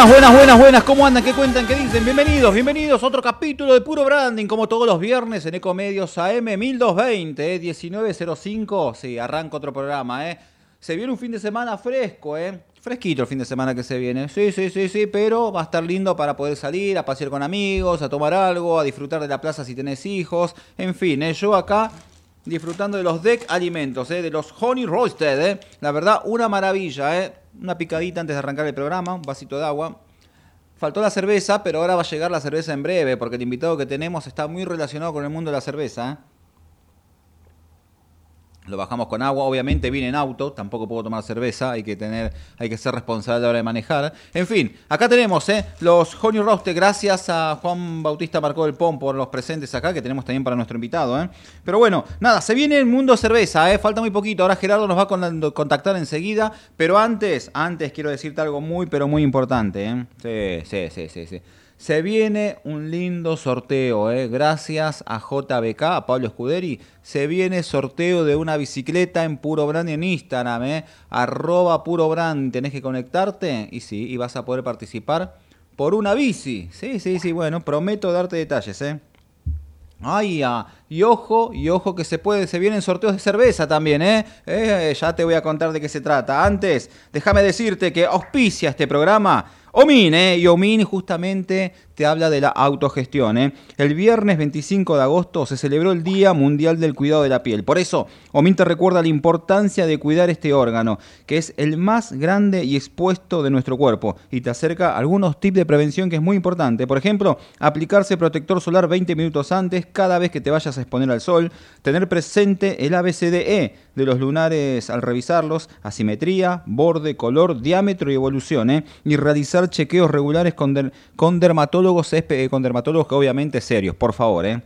Buenas, buenas, buenas, buenas. ¿Cómo andan? ¿Qué cuentan? ¿Qué dicen? Bienvenidos, bienvenidos a otro capítulo de Puro Branding, como todos los viernes en Ecomedios AM 1220, eh, 1905. Sí, arranca otro programa, ¿eh? Se viene un fin de semana fresco, ¿eh? Fresquito el fin de semana que se viene. Sí, sí, sí, sí, pero va a estar lindo para poder salir, a pasear con amigos, a tomar algo, a disfrutar de la plaza si tenés hijos. En fin, ¿eh? yo acá disfrutando de los deck alimentos, ¿eh? de los honey roasted. ¿eh? La verdad, una maravilla. ¿eh? Una picadita antes de arrancar el programa, un vasito de agua. Faltó la cerveza, pero ahora va a llegar la cerveza en breve, porque el invitado que tenemos está muy relacionado con el mundo de la cerveza. ¿eh? Lo bajamos con agua, obviamente vine en auto, tampoco puedo tomar cerveza, hay que tener, hay que ser responsable a la hora de manejar. En fin, acá tenemos ¿eh? los Honey Roasted, gracias a Juan Bautista Marcó del Pon por los presentes acá, que tenemos también para nuestro invitado. ¿eh? Pero bueno, nada, se viene el mundo cerveza, ¿eh? falta muy poquito, ahora Gerardo nos va a con- contactar enseguida, pero antes, antes quiero decirte algo muy, pero muy importante. Sí, sí, sí, sí, sí. Se viene un lindo sorteo, ¿eh? gracias a JBK, a Pablo Escuderi. Se viene sorteo de una bicicleta en Puro Brand en Instagram, ¿eh? arroba Puro Brand. Tenés que conectarte y sí, y vas a poder participar por una bici. Sí, sí, sí, bueno, prometo darte detalles. ¿eh? Ay, ah, y ojo, y ojo que se puede, se vienen sorteos de cerveza también, ¿eh? Eh, Ya te voy a contar de qué se trata. Antes, déjame decirte que auspicia este programa Omin, ¿eh? Y Omin justamente te habla de la autogestión, ¿eh? El viernes 25 de agosto se celebró el Día Mundial del Cuidado de la Piel. Por eso, Omin te recuerda la importancia de cuidar este órgano, que es el más grande y expuesto de nuestro cuerpo, y te acerca algunos tips de prevención que es muy importante. Por ejemplo, aplicarse protector solar 20 minutos antes cada vez que te vayas a exponer al sol, tener presente el ABCDE de los lunares al revisarlos, asimetría, borde, color, diámetro y evolución, ¿eh? y realizar chequeos regulares con, der- con dermatólogos, espe- con dermatólogos que obviamente serios, por favor, ¿eh?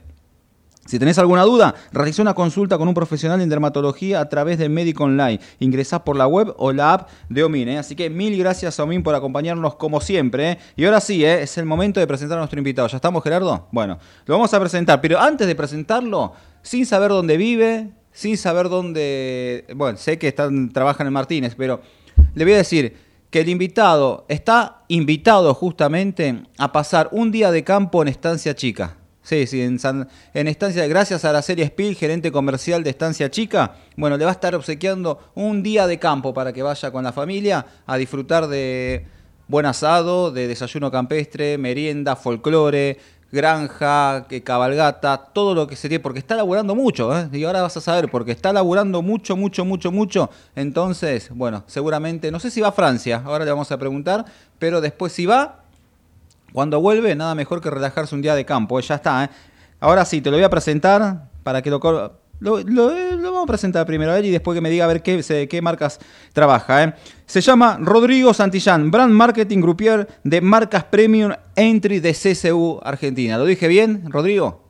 Si tenés alguna duda, realiza una consulta con un profesional en dermatología a través de Médico Online. Ingresás por la web o la app de Omin. ¿eh? Así que mil gracias a Omin por acompañarnos como siempre. ¿eh? Y ahora sí, ¿eh? es el momento de presentar a nuestro invitado. ¿Ya estamos, Gerardo? Bueno, lo vamos a presentar. Pero antes de presentarlo, sin saber dónde vive, sin saber dónde... Bueno, sé que están, trabajan en Martínez, pero le voy a decir que el invitado está invitado justamente a pasar un día de campo en Estancia Chica. Sí, sí, en, en Estancia, gracias a la serie Spiel, gerente comercial de Estancia Chica, bueno, le va a estar obsequiando un día de campo para que vaya con la familia a disfrutar de buen asado, de desayuno campestre, merienda, folclore, granja, que cabalgata, todo lo que sería, porque está laburando mucho, ¿eh? y ahora vas a saber, porque está laburando mucho, mucho, mucho, mucho, entonces, bueno, seguramente, no sé si va a Francia, ahora le vamos a preguntar, pero después si va, Cuando vuelve, nada mejor que relajarse un día de campo. eh, Ya está, ¿eh? Ahora sí, te lo voy a presentar para que lo, lo, lo- lo vamos a presentar primero a él y después que me diga a ver qué, se- qué marcas trabaja. ¿eh? Se llama Rodrigo Santillán, Brand Marketing Groupier de marcas Premium Entry de CCU Argentina. ¿Lo dije bien, Rodrigo?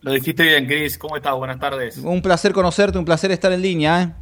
Lo dijiste bien, Cris. ¿Cómo estás? Buenas tardes. Un placer conocerte, un placer estar en línea. ¿eh?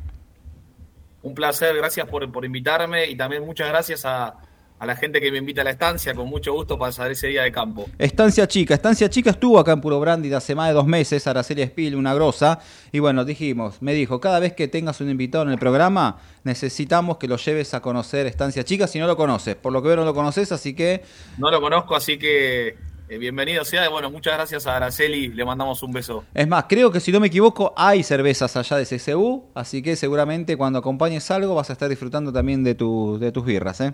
Un placer, gracias por, por invitarme y también muchas gracias a, a la gente que me invita a la estancia. Con mucho gusto pasar ese día de campo. Estancia Chica. Estancia Chica estuvo acá en Puro Brandy hace más de dos meses, Araceli Spiel, una grosa. Y bueno, dijimos, me dijo, cada vez que tengas un invitado en el programa, necesitamos que lo lleves a conocer Estancia Chica si no lo conoces. Por lo que veo no lo conoces, así que No lo conozco, así que eh, bienvenido sea. Y bueno, muchas gracias a Araceli. Le mandamos un beso. Es más, creo que si no me equivoco, hay cervezas allá de CCU, así que seguramente cuando acompañes algo vas a estar disfrutando también de, tu- de tus birras. ¿eh?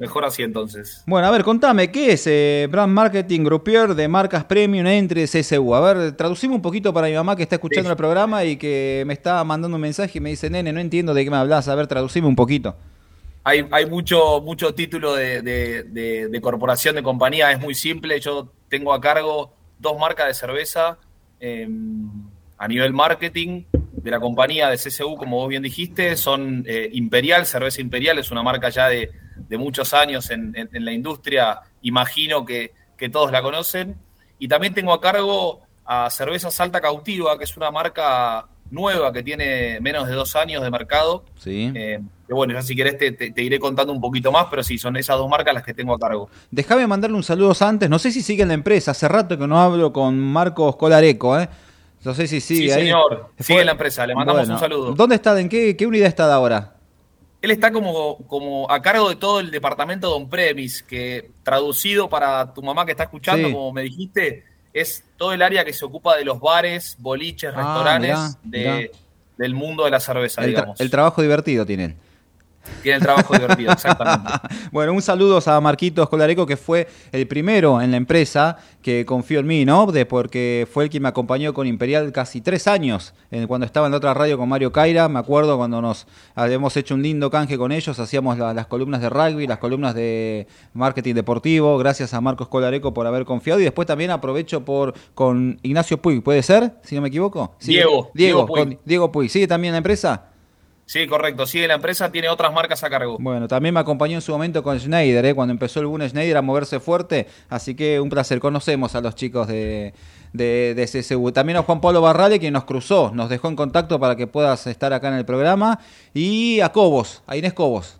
Mejor así entonces. Bueno, a ver, contame, ¿qué es eh, Brand Marketing Groupier de marcas Premium entre CCU? A ver, traducimos un poquito para mi mamá que está escuchando Sí. el programa y que me está mandando un mensaje y me dice, nene, no entiendo de qué me hablas. A ver, traducime un poquito. Hay, hay mucho, mucho título de, de- de- de corporación, de compañía, es muy simple. Yo tengo a cargo dos marcas de cerveza eh, a nivel marketing de la compañía de CCU, como vos bien dijiste, son eh, Imperial, Cerveza Imperial, es una marca ya de, de muchos años en, en- en la industria, imagino que, que todos la conocen. Y también tengo a cargo a Cerveza Salta Cautiva, que es una marca nueva que tiene menos de dos años de mercado. Sí. Eh, que bueno, ya si querés te, te- te iré contando un poquito más, pero sí, son esas dos marcas las que tengo a cargo. Déjame mandarle un saludo antes. No sé si sigue en la empresa. Hace rato que no hablo con Marcos Colareco, ¿eh? No sé si sigue Sí, ahí. señor. Sigue la empresa. Le mandamos Bueno, un saludo. ¿Dónde está? ¿En qué, qué unidad está ahora? Él está como, como a cargo de todo el departamento de on-premise, que traducido para tu mamá que está escuchando, Sí. como me dijiste, es todo el área que se ocupa de los bares, boliches, Ah, restaurantes mirá, de- mirá. del mundo de la cerveza, El, digamos. el trabajo divertido tienen. Tiene el trabajo divertido, exactamente. Bueno, un saludo a Marquitos Colareco, que fue el primero en la empresa que confió en mí, ¿no? De porque fue el que me acompañó con Imperial casi tres años, eh, cuando estaba en la otra radio con Mario Caira. Me acuerdo cuando nos habíamos hecho un lindo canje con ellos, hacíamos la- las columnas de rugby, las columnas de marketing deportivo. Gracias a Marcos Colareco por haber confiado. Y después también aprovecho por con Ignacio Puig, ¿puede ser? Si no me equivoco. Sí, Diego, Diego, Diego Puig. con Diego Puig. ¿Sigue también en la empresa? Sí, correcto. Sigue la empresa, tiene otras marcas a cargo. Bueno, también me acompañó en su momento con Schneider, ¿eh? cuando empezó el Boom Schneider a moverse fuerte. Así que un placer. Conocemos a los chicos de, de, de CSU. También a Juan Pablo Barrale, quien nos cruzó, nos dejó en contacto para que puedas estar acá en el programa. Y a Cobos, a Inés Cobos.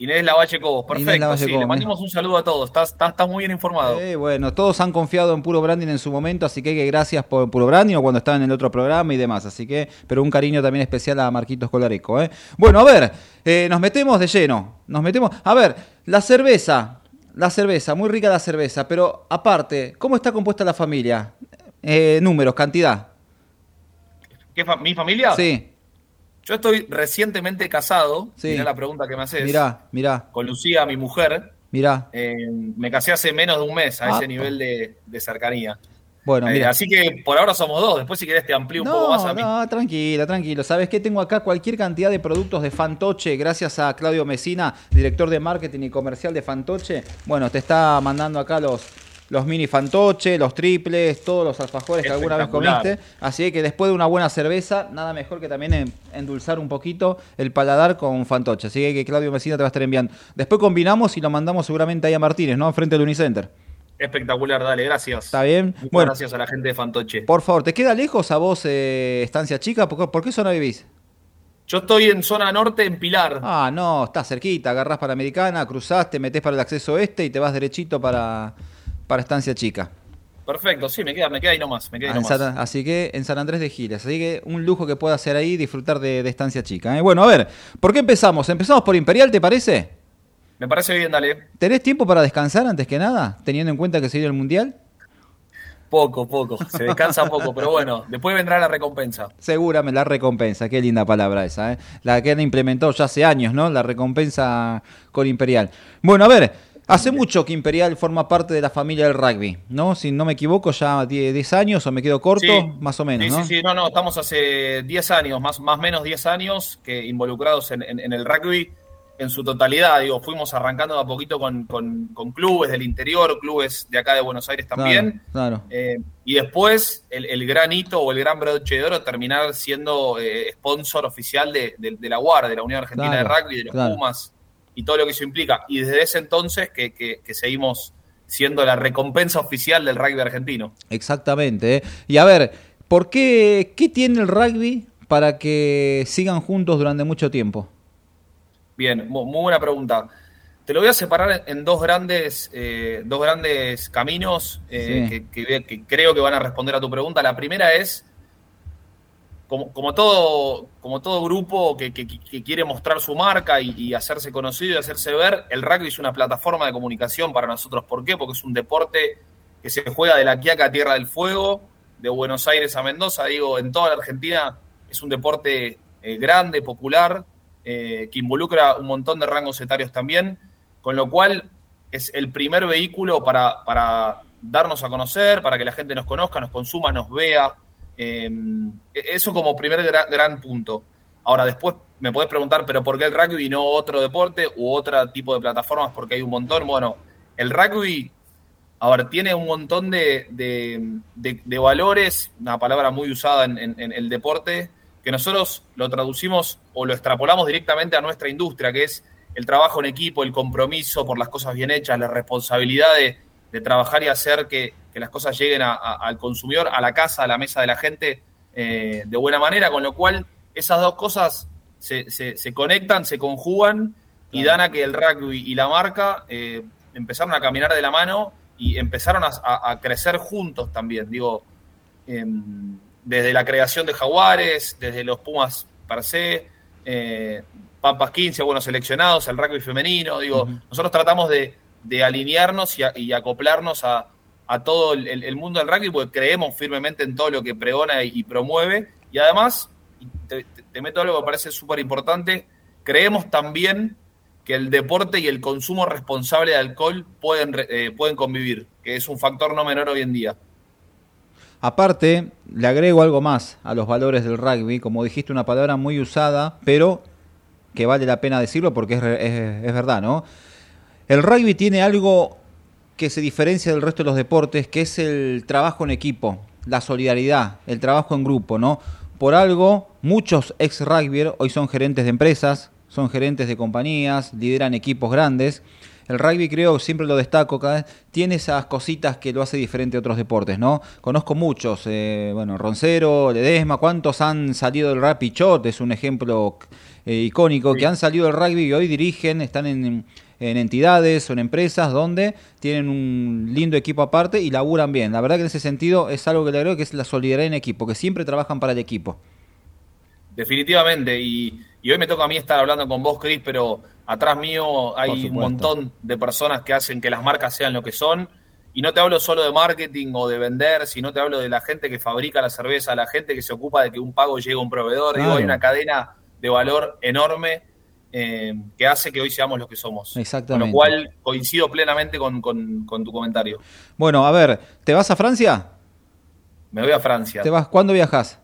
Inés Lavalle Cobos, Inés perfecto. Lavalle sí, Cobos, le mandamos un saludo a todos. Estás, estás, estás muy bien informado. Eh, bueno, todos han confiado en Puro Branding en su momento, así que gracias por Puro Branding o cuando estaba en el otro programa y demás. Así que, pero un cariño también especial a Marquitos Colareco. ¿eh? Bueno, a ver, eh, nos metemos de lleno. Nos metemos. A ver, la cerveza. La cerveza, muy rica la cerveza, pero aparte, ¿cómo está compuesta la familia? Eh, números, cantidad. ¿Qué ¿Mi familia? Sí, Yo estoy recientemente casado. Sí. Mirá la pregunta que me haces. mirá, mirá, Con Lucía, mi mujer. mirá. Eh, me casé hace menos de un mes a Ah. ese nivel de, de cercanía. Bueno, Eh, mira. así que por ahora somos dos. Después, si querés, te amplío un poco más a mí. No, tranquila, tranquilo. ¿Sabes qué? Tengo acá cualquier cantidad de productos de Fantoche, gracias a Claudio Mesina, director de marketing y comercial de Fantoche. Bueno, te está mandando acá los, los mini Fantoche, los triples, todos los alfajores que alguna vez comiste. Así que después de una buena cerveza, nada mejor que también en- endulzar un poquito el paladar con Fantoche. Así que Claudio Mesina te va a estar enviando. Después combinamos y lo mandamos seguramente ahí a Martínez, ¿no? Frente al Unicenter. Espectacular, dale, gracias. ¿Está bien? Muchas Bueno. gracias a la gente de Fantoche. Por favor, ¿te queda lejos a vos, eh, Estancia Chica? ¿Por qué, por qué zona vivís? Yo estoy en zona norte, en Pilar. Ah, no, estás cerquita, agarrás para Americana, cruzás, te metés para el acceso este y te vas derechito para, para Estancia Chica. Perfecto, sí, me queda, me queda ahí nomás. Me queda Ah, ahí en nomás. San- así que en San Andrés de Giles. Así que un lujo que pueda hacer ahí disfrutar de, de Estancia Chica. ¿eh? Bueno, a ver, ¿por qué empezamos? ¿Empezamos por Imperial, te parece? Me parece bien, dale. ¿Tenés tiempo para descansar antes que nada? Teniendo en cuenta que se viene el Mundial. Poco, poco. Se descansa poco, pero bueno, después vendrá la recompensa. Seguramente la recompensa, qué linda palabra esa, ¿eh? la que han implementado ya hace años, ¿no? La recompensa con Imperial. Bueno, a ver, hace mucho que Imperial forma parte de la familia del rugby, ¿no? Si no me equivoco, ya 10 10 años o me quedo corto, Sí. más o menos, Sí, ¿no? sí, sí, no, no, estamos hace 10 años, más más menos 10 años que involucrados en, en- en el rugby. en su totalidad. Digo, fuimos arrancando de a poquito con, clubes del interior, clubes de acá de Buenos Aires también. Claro, eh, y después el, gran hito o el gran broche de oro terminar siendo eh, sponsor oficial de, la UAR, de la Unión Argentina de Rugby, de los Pumas y todo lo que eso implica. Y desde ese entonces que, seguimos siendo la recompensa oficial del rugby argentino. Exactamente. ¿eh? Y a ver, ¿por qué, qué tiene el rugby para que sigan juntos durante mucho tiempo? Bien, muy buena pregunta. Te lo voy a separar en dos grandes, eh, dos grandes caminos eh, que, creo que van a responder a tu pregunta. La primera es, como, como todo, como todo grupo que, quiere mostrar su marca y, hacerse conocido y hacerse ver, el rugby es una plataforma de comunicación para nosotros. ¿Por qué? Porque es un deporte que se juega de la Quiaca a Tierra del Fuego, de Buenos Aires a Mendoza, digo, en toda la Argentina es un deporte eh, grande, popular, eh, que involucra un montón de rangos etarios también, con lo cual es el primer vehículo para, para darnos a conocer, para que la gente nos conozca, nos consuma, nos vea. Eh, eso como primer gran, punto. Ahora, después me podés preguntar, ¿pero por qué el rugby y no otro deporte u otro tipo de plataformas? Porque hay un montón. Bueno, el rugby, a ver, tiene un montón de, de, valores, una palabra muy usada en el deporte, que nosotros lo traducimos o lo extrapolamos directamente a nuestra industria, que es el trabajo en equipo, el compromiso por las cosas bien hechas, la responsabilidad de, trabajar y hacer que, las cosas lleguen al consumidor, a la casa, a la mesa de la gente eh, de buena manera, con lo cual esas dos cosas se, conectan, se conjugan y dan a que el rugby y la marca eh, empezaron a caminar de la mano y empezaron a, crecer juntos también. Digo, em, desde la creación de Jaguares, desde los Pumas per se, eh, Pampas 15, buenos seleccionados, el rugby femenino. Digo, nosotros tratamos de, alinearnos y, acoplarnos a, todo el, mundo del rugby porque creemos firmemente en todo lo que pregona y, promueve. Y además, te, meto algo que me parece súper importante, creemos también que el deporte y el consumo responsable de alcohol pueden, eh, pueden convivir, que es un factor no menor hoy en día. Aparte, le agrego algo más a los valores del rugby, como dijiste, una palabra muy usada, pero que vale la pena decirlo porque es, verdad, ¿no? El rugby tiene algo que se diferencia del resto de los deportes, que es el trabajo en equipo, la solidaridad, el trabajo en grupo, ¿no? Por algo, muchos ex rugby hoy son gerentes de empresas, son gerentes de compañías, lideran equipos grandes el rugby creo, siempre lo destaco, cada vez, tiene esas cositas que lo hace diferente a otros deportes, ¿no? Conozco muchos, eh, bueno, Roncero, Ledesma, ¿cuántos han salido del rugby? Pichot es un ejemplo eh, icónico, que han salido del rugby y hoy dirigen, están en, entidades o en empresas donde tienen un lindo equipo aparte y laburan bien. La verdad que en ese sentido es algo que le agrego que es la solidaridad en equipo, que siempre trabajan para el equipo. Definitivamente, y, y hoy me toca a mí estar hablando con vos, Cris, pero Atrás mío hay un montón de personas que hacen que las marcas sean lo que son. Y no te hablo solo de marketing o de vender, sino te hablo de la gente que fabrica la cerveza, la gente que se ocupa de que un pago llegue a un proveedor. Digo, hay una cadena de valor enorme eh, que hace que hoy seamos lo que somos. Exactamente. Con lo cual coincido plenamente con, tu comentario. Bueno, a ver, ¿te vas a Francia? Me voy a Francia. ¿Te vas? ¿Cuándo viajas?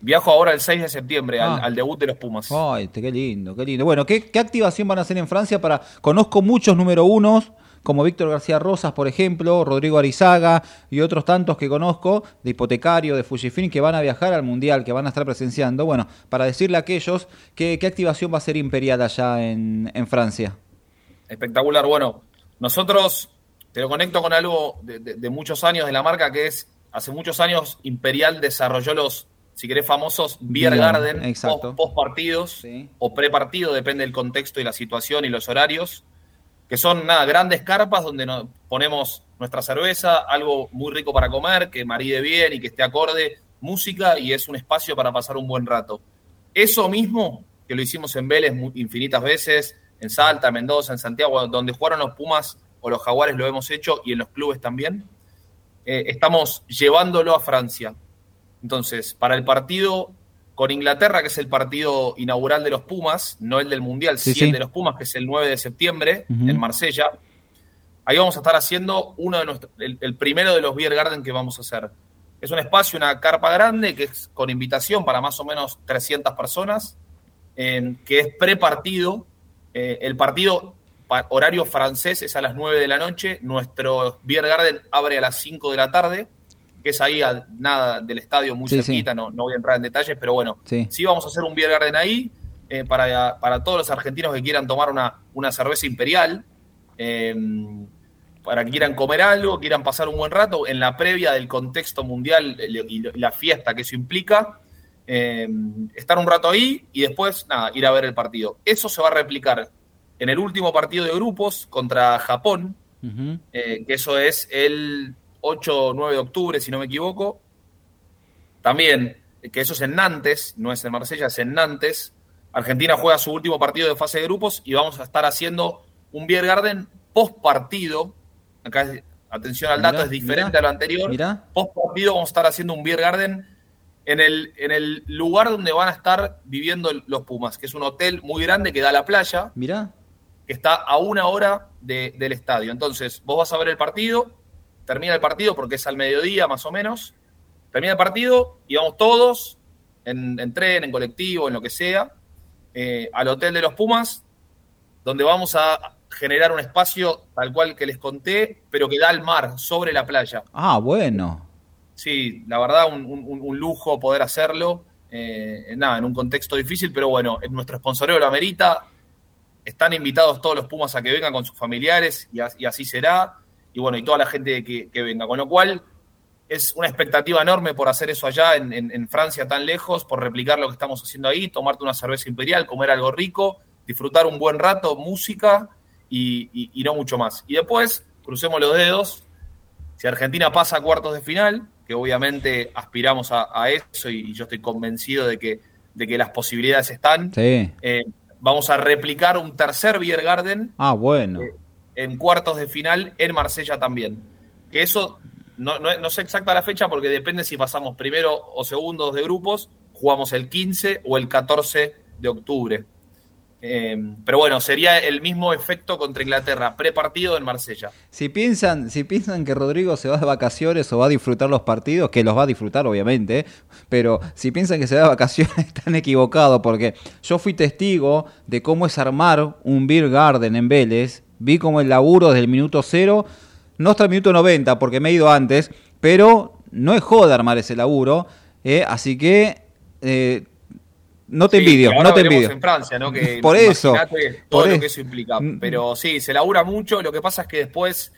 Viajo ahora el 6 de septiembre al, ah. debut de los Pumas. Ay, qué lindo, qué lindo. Bueno, ¿qué, activación van a hacer en Francia para. Conozco muchos número unos, como Víctor García Rosas, por ejemplo, Rodrigo Arizaga y otros tantos que conozco, de Hipotecario, de Fujifilm, que van a viajar al Mundial, que van a estar presenciando. Bueno, para decirle a aquellos qué, activación va a ser imperial allá en, Francia. Espectacular. Bueno, nosotros te lo conecto con algo de, de muchos años de la marca, que es hace muchos años Imperial desarrolló los si querés, famosos Beer Garden, post, partidos o pre partido, depende del contexto y la situación y los horarios, que son nada, grandes carpas donde nos ponemos nuestra cerveza, algo muy rico para comer, que maride bien y que esté acorde, música y es un espacio para pasar un buen rato. Eso mismo, que lo hicimos en Vélez infinitas veces, en Salta, Mendoza, en Santiago, donde jugaron los Pumas o los Jaguares lo hemos hecho y en los clubes también, eh, estamos llevándolo a Francia entonces, para el partido con Inglaterra, que es el partido inaugural de los Pumas, no el del Mundial, sí, el de los Pumas, que es el 9 de septiembre en Marsella, ahí vamos a estar haciendo uno de nuestros, el, primero de los Beer Garden que vamos a hacer. Es un espacio, una carpa grande, que es con invitación para más o menos 300 personas, que es pre-partido, Eh, el partido horario francés es a las 9 de la noche. Nuestro Beer Garden abre a las 5 de la tarde, que es ahí a nada del estadio, muy cerquita. No, no, voy a entrar en detalles, pero bueno, sí, vamos a hacer un Beer Garden ahí eh, para, para, todos los argentinos que quieran tomar una, una cerveza imperial. Em, para que quieran comer algo, quieran pasar un buen rato en la previa del contexto mundial y la fiesta que eso implica. Em, estar un rato ahí y después, nada, ir a ver el partido. Eso se va a replicar en el último partido de grupos contra Japón, eh, que eso es el 8 o 9 de octubre, si no me equivoco. También, que eso es en Nantes, no es en Marsella, es en Nantes. Argentina juega su último partido de fase de grupos y vamos a estar haciendo un Beer Garden post partido. Acá, atención al dato, es diferente a lo anterior. Post partido vamos a estar haciendo un Beer Garden en el, en el lugar donde van a estar viviendo los Pumas, que es un hotel muy grande que da a la playa. Mirá que está a una hora del estadio. Entonces, vos vas a ver el partido, termina el partido porque es al mediodía más o menos, termina el partido y vamos todos en, tren, en colectivo, en lo que sea, eh, al Hotel de los Pumas, donde vamos a generar un espacio tal cual que les conté, pero que da al mar, sobre la playa. Ah, bueno. Sí, la verdad, un, lujo poder hacerlo. Eh, nada, en un contexto difícil, pero bueno, nuestro sponsoreo lo amerita están invitados todos los Pumas a que vengan con sus familiares y, así será. Y bueno, y toda la gente que, venga. Con lo cual, es una expectativa enorme por hacer eso allá en, Francia tan lejos, por replicar lo que estamos haciendo ahí, tomarte una cerveza imperial, comer algo rico, disfrutar un buen rato, música y, no mucho más. Y después, crucemos los dedos, si Argentina pasa a cuartos de final, que obviamente aspiramos a, eso y, yo estoy convencido de que, de que las posibilidades están. Sí. Eh, vamos a replicar un tercer Beer Garden. Ah, bueno. Eh, en cuartos de final en Marsella también. Que eso no, no, sé exacta la fecha porque depende si pasamos primero o segundos de grupos. Jugamos el 15 o el 14 de octubre. Em, pero bueno, sería el mismo efecto contra Inglaterra, prepartido en Marsella. Si piensan, si piensan que Rodrigo se va de vacaciones o va a disfrutar los partidos, que los va a disfrutar obviamente, pero si piensan que se va de vacaciones están equivocados porque yo fui testigo de cómo es armar un beer garden en Vélez, vi como el laburo desde el minuto cero, no hasta el minuto 90 porque me he ido antes, pero no es joda armar ese laburo, eh, así que... Eh, no te envidio, no te envidio. en Francia, ¿no? Que, por eso. Todo lo que eso implica. Mm. Pero sí, se labura mucho. Lo que pasa es que después,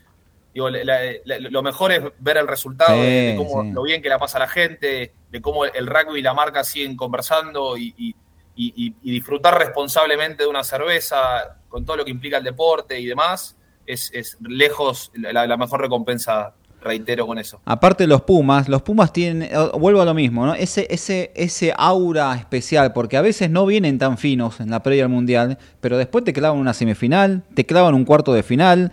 digo, lo mejor es ver el resultado de, cómo, lo bien que la pasa la gente, de cómo el rugby y la marca siguen conversando y, disfrutar responsablemente de una cerveza con todo lo que implica el deporte y demás. Es, es lejos la, la mejor recompensa reitero con eso. Aparte los Pumas, los Pumas tienen, eh, vuelvo a lo mismo, ¿no? Ese, ese, ese aura especial, porque a veces no vienen tan finos en la previa al Mundial, pero después te clavan una semifinal, te clavan un cuarto de final,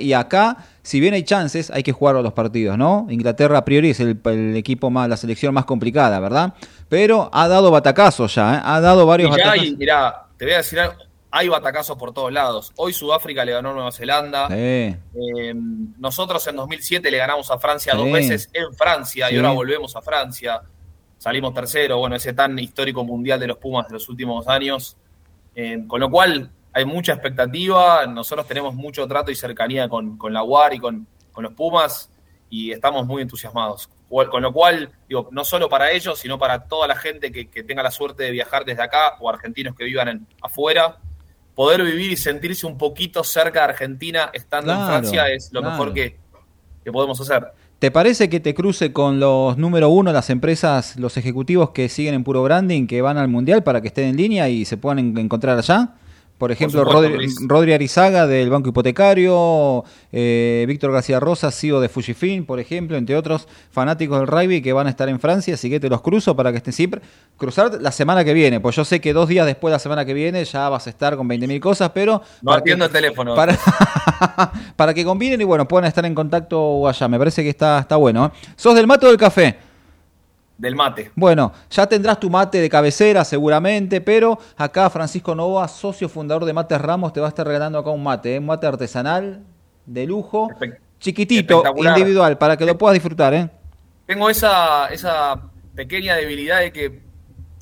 y acá, si bien hay chances, hay que jugar a los partidos, ¿no? Inglaterra a priori es el, equipo más, la selección más complicada, ¿verdad? Pero ha dado batacazos ya, ¿eh? ha dado varios y ya mirá, te voy a decir algo hay batacazos por todos lados. Hoy Sudáfrica le ganó a Nueva Zelanda. Eh, nosotros en 2007 le ganamos a Francia dos veces en Francia y ahora volvemos a Francia. Salimos tercero, bueno, ese tan histórico mundial de los Pumas de los últimos años. Eh, con lo cual hay mucha expectativa. Nosotros tenemos mucho trato y cercanía con, la UAR y con, los Pumas y estamos muy entusiasmados. Con lo cual, digo, no solo para ellos, sino para toda la gente que, tenga la suerte de viajar desde acá o argentinos que vivan en, afuera, poder vivir y sentirse un poquito cerca de Argentina estando en Francia es lo mejor que, podemos hacer. ¿Te parece que te cruce con los número uno, las empresas, los ejecutivos que siguen en puro branding, que van al Mundial para que estén en línea y se puedan encontrar allá? Por ejemplo, Rodri, Arizaga del Banco Hipotecario, eh, Víctor García Rosa, CEO de Fujifilm, por ejemplo, entre otros fanáticos del rugby que van a estar en Francia, así que te los cruzo para que estén siempre. Cruzar la semana que viene, pues yo sé que dos días después de la semana que viene ya vas a estar con 20.000 cosas, pero... No atiendo el teléfono. Para, para que combinen y bueno, puedan estar en contacto allá, me parece que está, está bueno. ¿eh? ¿Sos del mato del café? Del mate. Bueno, ya tendrás tu mate de cabecera seguramente, pero acá Francisco Nova, socio fundador de Mates Ramos, te va a estar regalando acá un mate, ¿eh? un mate artesanal de lujo, chiquitito, individual, para que lo puedas disfrutar. ¿eh? Tengo esa, esa pequeña debilidad de que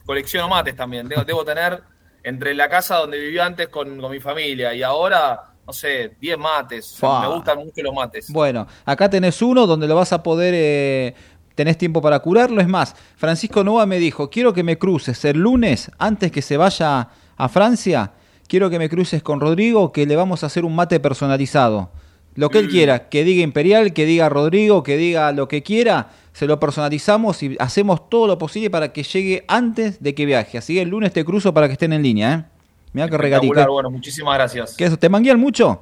colecciono mates también. Debo, tener entre la casa donde vivía antes con, con mi familia y ahora, no sé, 10 mates. Me gustan mucho los mates. Bueno, acá tenés uno donde lo vas a poder, eh, tenés tiempo para curarlo. Es más, Francisco Nova me dijo, quiero que me cruces el lunes, antes que se vaya a Francia, quiero que me cruces con Rodrigo, que le vamos a hacer un mate personalizado. Lo que él Mm. quiera, que diga Imperial, que diga Rodrigo, que diga lo que quiera, se lo personalizamos y hacemos todo lo posible para que llegue antes de que viaje. Así que el lunes te cruzo para que estén en línea, ¿eh? Mirá que regatica. Bueno, muchísimas gracias. ¿Qué eso? ¿Te manguean mucho?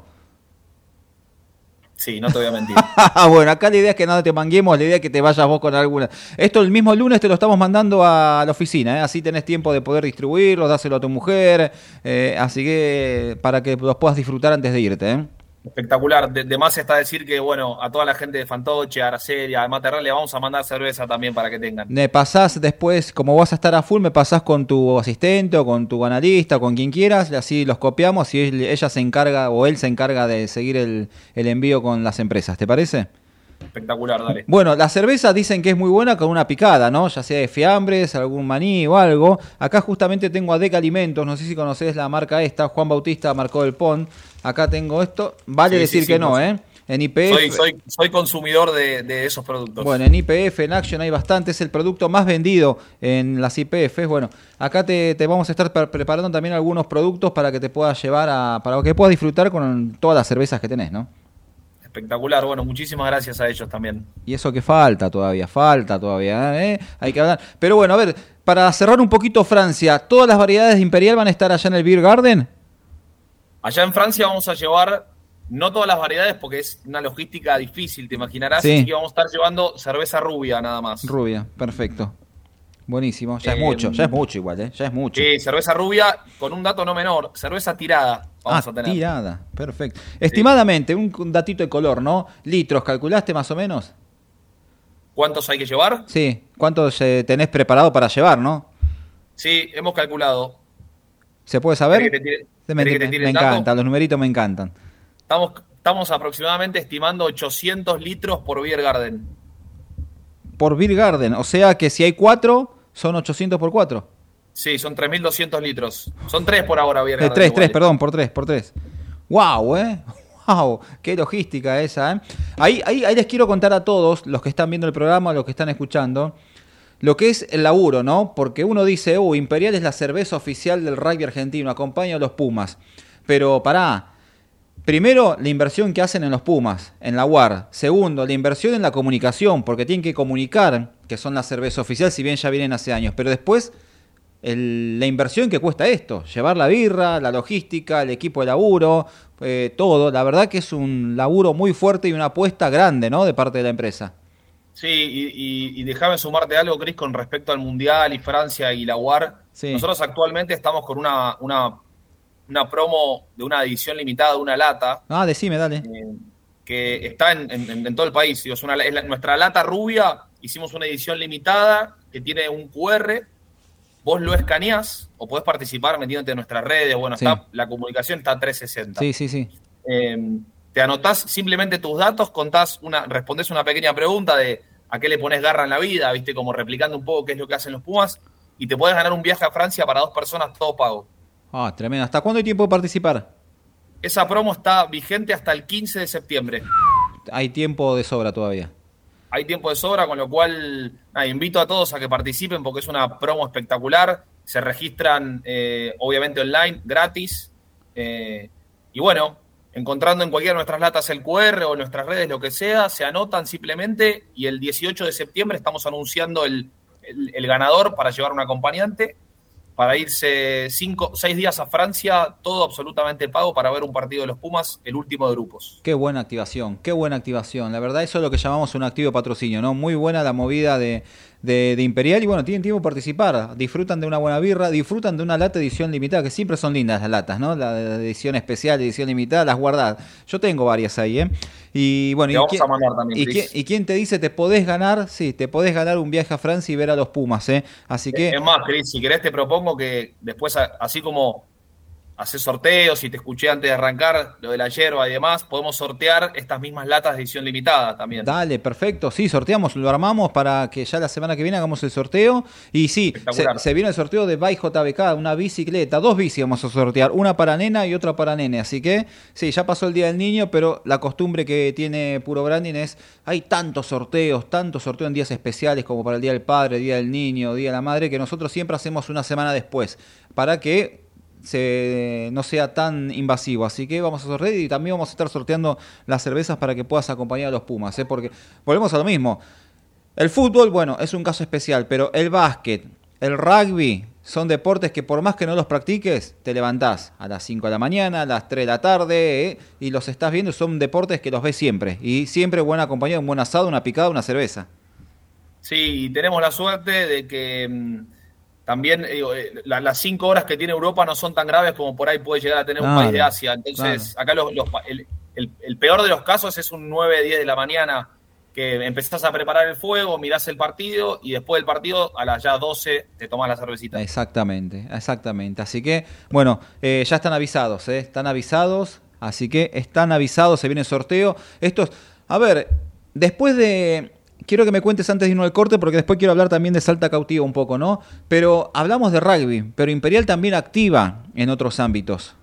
Sí, no te voy a mentir. bueno, acá la idea es que no te manguemos, la idea es que te vayas vos con alguna. Esto el mismo lunes te lo estamos mandando a la oficina, ¿eh? así tenés tiempo de poder distribuirlo, dáselo a tu mujer, eh, así que para que los puedas disfrutar antes de irte. ¿eh? Espectacular. De, más está decir que, bueno, a toda la gente de Fantoche, a Araceli, a Materral, le vamos a mandar cerveza también para que tengan. Me pasás después, como vas a estar a full, me pasás con tu asistente o con tu analista con quien quieras, y así los copiamos y ella se encarga o él se encarga de seguir el envío con las empresas, ¿te parece? Espectacular, dale. Bueno, la cerveza dicen que es muy buena con una picada, ¿no? Ya sea de fiambres, algún maní o algo. Acá justamente tengo a Deca Alimentos, no sé si conoces la marca esta, Juan Bautista marcó el PON. Acá tengo esto. Vale Sí, decir sí, sí, que no. ¿eh? En IPF. Soy, soy, soy consumidor de, de esos productos. Bueno, en IPF, en Action hay bastante, es el producto más vendido en las IPFs. Bueno, acá te, te vamos a estar pre- preparando también algunos productos para que te puedas llevar a, para que puedas disfrutar con todas las cervezas que tenés, ¿no? Espectacular. Bueno, muchísimas gracias a ellos también. Y eso que falta todavía, falta todavía, ¿eh? Hay que hablar. Pero bueno, a ver, para cerrar un poquito Francia, ¿todas las variedades de Imperial van a estar allá en el Beer Garden? Allá en Francia vamos a llevar, no todas las variedades, porque es una logística difícil, te imaginarás. Sí. Así que vamos a estar llevando cerveza rubia nada más. Rubia, perfecto. Buenísimo, ya es Eh, mucho, ya es mucho igual, ¿eh? Ya es mucho. Sí, cerveza rubia con un dato no menor, cerveza tirada vamos ah, a tener. tirada, perfecto. Estimadamente, un, un datito de color, ¿no? Litros, ¿calculaste más o menos? ¿Cuántos hay que llevar? Sí, ¿cuántos eh, tenés preparado para llevar, no? Sí, hemos calculado. ¿Se puede saber? ¿Querés que te tire- me que encanta, los numeritos me encantan. Estamos, estamos aproximadamente estimando 800 litros por Beer Garden. Por Beer Garden, o sea que si hay cuatro, son 800 por cuatro. Sí, son 3.200 litros. Son tres por ahora, Garden. tres, igual. tres, perdón, por tres, por tres. ¡Wow, eh! ¡Wow! ¡Qué logística esa, eh! Ahí, ahí, ahí les quiero contar a todos, los que están viendo el programa, los que están escuchando, lo que es el laburo, ¿no? Porque uno dice, uh, Imperial es la cerveza oficial del rugby argentino, acompaña a los Pumas. Pero pará. Primero, la inversión que hacen en los Pumas, en la UAR. Segundo, la inversión en la comunicación, porque tienen que comunicar que son la cerveza oficial, si bien ya vienen hace años. Pero después, el- la inversión que cuesta esto, llevar la birra, la logística, el equipo de laburo, eh, todo. La verdad que es un laburo muy fuerte y una apuesta grande, ¿no? De parte de la empresa. Sí, y, y- y déjame sumarte algo, Cris, con respecto al Mundial y Francia y la UAR. Sí. Nosotros actualmente estamos con una, una, una promo de una edición limitada de una lata Ah, decime, dale. eh, que está en, en- en todo el país. Es una, es la- nuestra lata rubia, hicimos una edición limitada que tiene un QR. Vos lo escaneás o podés participar metiéndote en nuestras redes. Bueno, Sí. está, la comunicación está 360. Sí, sí, sí. Eh, te anotás simplemente tus datos, contás una, respondés una pequeña pregunta de a qué le pones garra en la vida, viste, como replicando un poco qué es lo que hacen los Pumas, y te puedes ganar un viaje a Francia para dos personas todo pago. Ah, tremendo. ¿Hasta cuándo hay tiempo de participar? Esa promo está vigente hasta el 15 de septiembre. Hay tiempo de sobra todavía. Hay tiempo de sobra, con lo cual invito a todos a que participen porque es una promo espectacular. Se registran, eh, obviamente, online, gratis. Eh, y bueno, encontrando en cualquiera de nuestras latas el QR o nuestras redes, lo que sea, se anotan simplemente y el 18 de septiembre estamos anunciando el, el- el ganador para llevar un acompañante, para irse cinco, seis días a Francia, todo absolutamente pago para ver un partido de los Pumas, el último de grupos. Qué buena activación, qué buena activación. La verdad, eso es lo que llamamos un activo patrocinio, ¿no? Muy buena la movida de, de- de Imperial y bueno, tienen tiempo para participar. Disfrutan de una buena birra, disfrutan de una lata edición limitada, que siempre son lindas las latas, ¿no? La edición especial, edición limitada, las guardás. Yo tengo varias ahí, ¿eh? Y bueno, ¿y, quién, también, y quién- y quién te dice te podés ganar? Sí, te podés ganar un viaje a Francia y ver a los Pumas, ¿eh? Así que... Es más, Cris, si querés te propongo que después, así como hacer sorteos, y te escuché antes de arrancar lo de la hierba y demás, podemos sortear estas mismas latas de edición limitada también. Dale, perfecto. Sí, sorteamos, lo armamos para que ya la semana que viene hagamos el sorteo. Y sí, se, se, viene el sorteo de Bike JBK, una bicicleta, dos bicis vamos a sortear, una para nena y otra para nene. Así que sí, ya pasó el Día del Niño, pero la costumbre que tiene Puro Branding es, hay tantos sorteos, tantos sorteos en días especiales como para el Día del Padre, Día del Niño, Día de la Madre, que nosotros siempre hacemos una semana después, para que no sea tan invasivo. Así que vamos a sortear y también vamos a estar sorteando las cervezas para que puedas acompañar a los Pumas. ¿eh? Porque volvemos a lo mismo. El fútbol, bueno, es un caso especial, pero el básquet, el rugby, son deportes que por más que no los practiques, te levantás a las 5 de la mañana, a las 3 de la tarde ¿eh? y los estás viendo. Son deportes que los ves siempre. Y siempre buena compañía, un buen asado, una picada, una cerveza. Sí, tenemos la suerte de que mm, también eh, las cinco horas que tiene Europa no son tan graves como por ahí puede llegar a tener un país de Asia. Entonces, acá el, peor de los casos es un 9, 10 de la mañana que empezás a preparar el fuego, mirás el partido y después del partido a las ya 12 te tomas la cervecita. Exactamente, exactamente. Así que, bueno, eh, ya están avisados, ¿eh? están avisados, así que están avisados, se viene el sorteo. Estos, a ver, después de quiero que me cuentes antes de irnos al corte, porque después quiero hablar también de Salta Cautiva un poco, ¿no? Pero hablamos de rugby, pero Imperial también activa en otros ámbitos.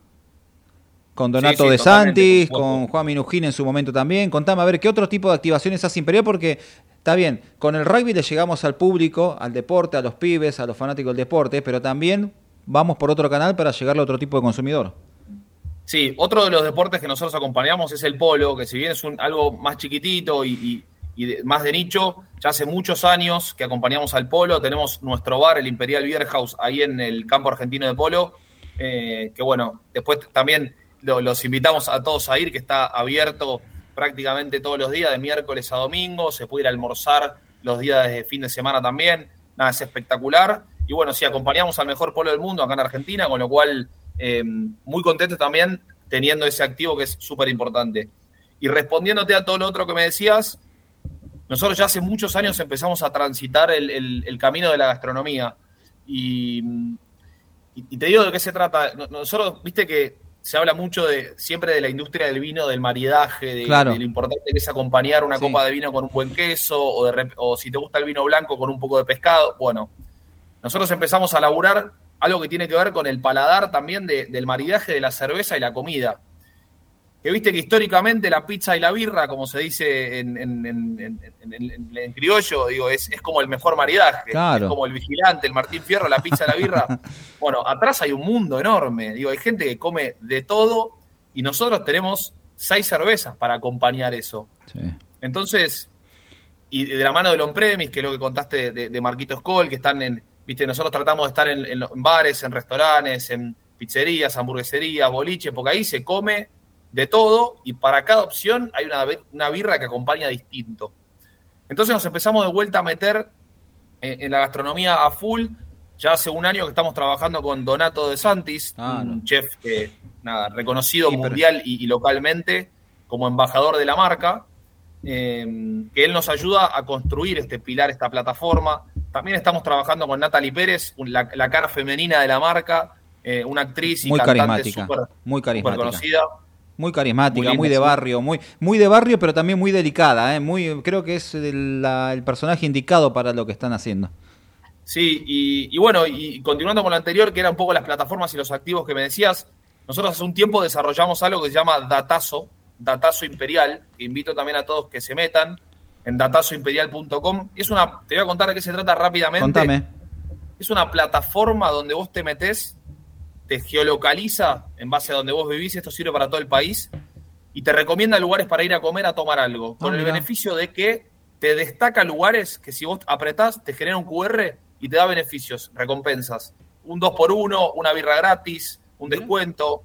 Con Donato de Santis, con Juan Minujín en su momento también. Contame, a ver, ¿qué otro tipo de activaciones hace Imperial? Porque está bien, con el rugby le llegamos al público, al deporte, a los pibes, a los fanáticos del deporte, pero también vamos por otro canal para llegarle a otro tipo de consumidor. Sí, otro de los deportes que nosotros acompañamos es el polo, que si bien es un, algo más chiquitito y y más de nicho. Ya hace muchos años que acompañamos al polo. Tenemos nuestro bar, el Imperial Beer House, ahí en el campo argentino de polo. Eh, que bueno, después también los invitamos a todos a ir, que está abierto prácticamente todos los días, de miércoles a domingo. Se puede ir a almorzar los días de fin de semana también. Nada, es espectacular. Y bueno, sí, acompañamos al mejor polo del mundo acá en Argentina, con lo cual eh, muy contento también teniendo ese activo que es súper importante. Y respondiéndote a todo lo otro que me decías, nosotros ya hace muchos años empezamos a transitar el, camino de la gastronomía. Y, te digo de qué se trata. Nosotros, viste que se habla mucho de siempre de la industria del vino, del maridaje, de, lo importante que es acompañar una copa de vino con un buen queso, o, o si te gusta el vino blanco con un poco de pescado. Bueno, nosotros empezamos a laburar algo que tiene que ver con el paladar también del maridaje de la cerveza y la comida que viste que históricamente la pizza y la birra, como se dice en, en, criollo, digo, es, como el mejor maridaje. Es como el vigilante, el Martín Fierro, la pizza y la birra. bueno, atrás hay un mundo enorme. Digo, hay gente que come de todo y nosotros tenemos seis cervezas para acompañar eso. Entonces, y de la mano de On Premis, que es lo que contaste de, de Marquitos Col, que están en, viste, nosotros tratamos de estar en, en bares, en restaurantes, en pizzerías, hamburgueserías, boliches, porque ahí se come de todo y para cada opción hay una, una birra que acompaña distinto. Entonces nos empezamos de vuelta a meter en, la gastronomía a full. Ya hace un año que estamos trabajando con Donato de Santis, ah, un chef que, nada, reconocido mundial y, localmente como embajador de la marca, eh, que él nos ayuda a construir este pilar, esta plataforma. También estamos trabajando con Natalie Pérez, la, cara femenina de la marca, eh, una actriz y muy cantante carismática, muy carismática. conocida. Muy carismática, muy, de barrio, muy, muy de barrio, pero también muy delicada. ¿eh? Muy, creo que es el, personaje indicado para lo que están haciendo. Sí, y, bueno, y continuando con lo anterior, que eran un poco las plataformas y los activos que me decías, nosotros hace un tiempo desarrollamos algo que se llama Datazo, Datazo Imperial, que invito también a todos que se metan en datazoimperial.com. Es una, te voy a contar de qué se trata rápidamente. Contame. Es una plataforma donde vos te metés te geolocaliza en base a donde vos vivís, esto sirve para todo el país, y te recomienda lugares para ir a comer, a tomar algo, con ah, el beneficio de que te destaca lugares que si vos apretás te genera un QR y te da beneficios, recompensas. Un 2x1, una birra gratis, un descuento.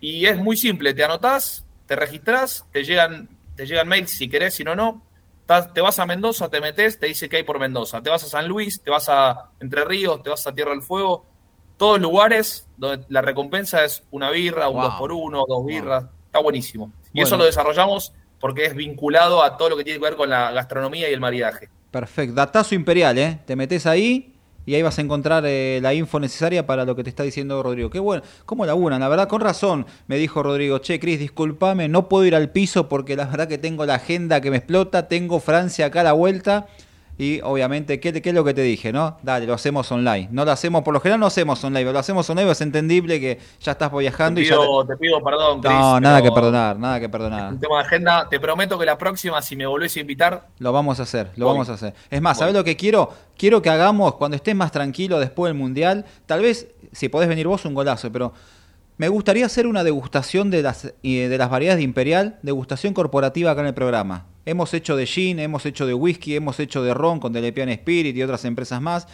Y es muy simple, te anotás, te registrás, te llegan, te llegan mails si querés, si no, no. Te vas a Mendoza, te metes, te dice que hay por Mendoza. Te vas a San Luis, te vas a Entre Ríos, te vas a Tierra del Fuego, todos lugares donde la recompensa es una birra, un 2 por 1 dos birras. Está buenísimo. Y eso lo desarrollamos porque es vinculado a todo lo que tiene que ver con la gastronomía y el maridaje. Perfecto. Datazo imperial, ¿eh? Te metes ahí y ahí vas a encontrar eh, la info necesaria para lo que te está diciendo Rodrigo. Qué bueno, ¿cómo laburan? La verdad, con razón, me dijo Rodrigo, che, Cris, discúlpame, no puedo ir al piso porque la verdad que tengo la agenda que me explota, tengo Francia acá a la vuelta y obviamente, ¿qué, ¿qué, es lo que te dije? no Dale, lo hacemos online. No lo hacemos, por lo general no hacemos online, pero lo hacemos online, es entendible que ya estás viajando te pido, y ya te... pido perdón, Chris, No, nada que perdonar, nada que perdonar. Un tema de agenda, te prometo que la próxima, si me volvés a invitar... Lo vamos a hacer, lo Voy. vamos a hacer. Es más, ¿sabes lo que quiero? Quiero que hagamos, cuando estés más tranquilo después del Mundial, tal vez, si podés venir vos, un golazo, pero... Me gustaría hacer una degustación de las, de las variedades de Imperial, degustación corporativa acá en el programa. Hemos hecho de gin, hemos hecho de whisky, hemos hecho de ron con Delepian Spirit y otras empresas más.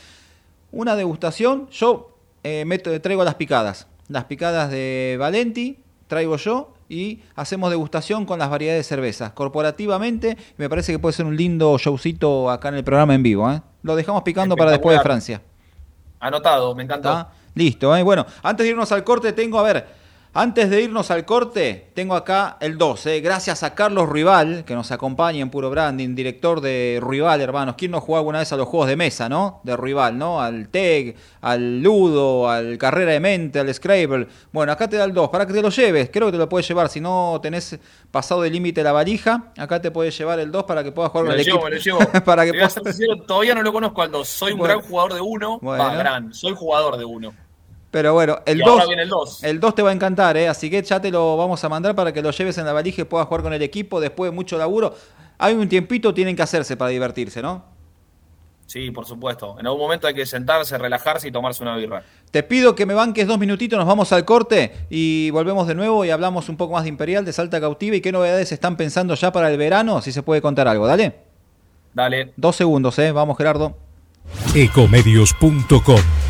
Una degustación, yo eh, traigo las picadas. Las picadas de Valenti, traigo yo y hacemos degustación con las variedades de cervezas. Corporativamente, me parece que puede ser un lindo showcito acá en el programa en vivo. ¿eh? Lo dejamos picando para después de Francia. Anotado, me encanta. Listo, ¿eh? bueno, antes de irnos al corte tengo, a ver, antes de irnos al corte, tengo acá el 12. ¿eh? Gracias a Carlos Rival, que nos acompaña en Puro Branding, director de Rival, hermanos. ¿Quién no jugó alguna vez a los juegos de mesa, no? De Rival, ¿no? Al TEG, al Ludo, al Carrera de Mente, al Scrabble. Bueno, acá te da el 2, para que te lo lleves. Creo que te lo puedes llevar. Si no tenés pasado de límite la valija, acá te puedes llevar el 2 para que puedas jugar me con el llevo, equipo. Me lo llevo. para que puedas... Todavía no lo conozco al 2. Soy un Bueno. gran jugador de 1. Bueno. Gran. Soy jugador de 1. Pero bueno, el Y ahora 2 viene el 2. el 2 te va a encantar, ¿eh? así que ya te lo vamos a mandar para que lo lleves en la valija y puedas jugar con el equipo después de mucho laburo. Hay un tiempito, tienen que hacerse para divertirse, ¿no? Sí, por supuesto. En algún momento hay que sentarse, relajarse y tomarse una birra. Te pido que me banques dos minutitos, nos vamos al corte y volvemos de nuevo y hablamos un poco más de Imperial, de Salta Cautiva y qué novedades están pensando ya para el verano, si se puede contar algo, dale. Dale. Dos segundos, ¿eh? Vamos Gerardo. Ecomedios.com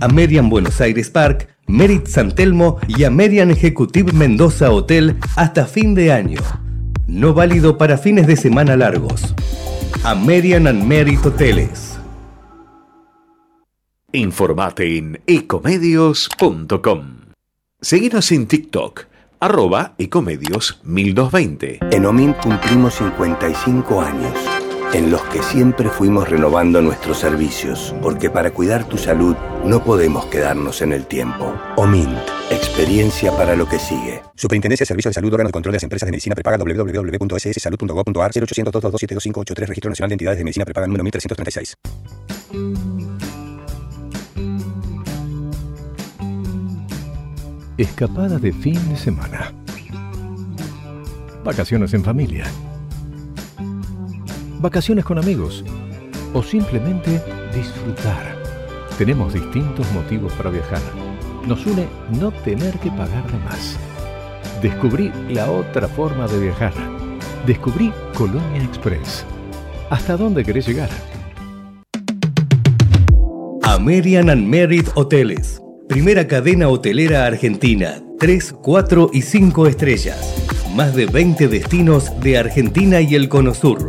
American Buenos Aires Park, Merit San Telmo y American Executive Mendoza Hotel hasta fin de año. No válido para fines de semana largos. American and Merit Hoteles. Informate en ecomedios.com. Seguinos en TikTok, arroba ecomedios 1220. En OMINT cumplimos 55 años, en los que siempre fuimos renovando nuestros servicios, porque para cuidar tu salud no podemos quedarnos en el tiempo. OMINT, experiencia para lo que sigue. Superintendencia de Servicios de Salud, órgano de control de las empresas de medicina prepaga www.sssalud.gov.ar 0800 227 Registro Nacional de Entidades de Medicina Prepaga número 1336. Escapada de fin de semana. Vacaciones en familia. Vacaciones con amigos. O simplemente disfrutar. Tenemos distintos motivos para viajar. Nos une no tener que pagar de más. Descubrí la otra forma de viajar. Descubrí Colonia Express. ¿Hasta dónde querés llegar? American and Merit Hoteles. Primera cadena hotelera argentina. 3, 4 y 5 estrellas. Más de 20 destinos de Argentina y el Cono Sur.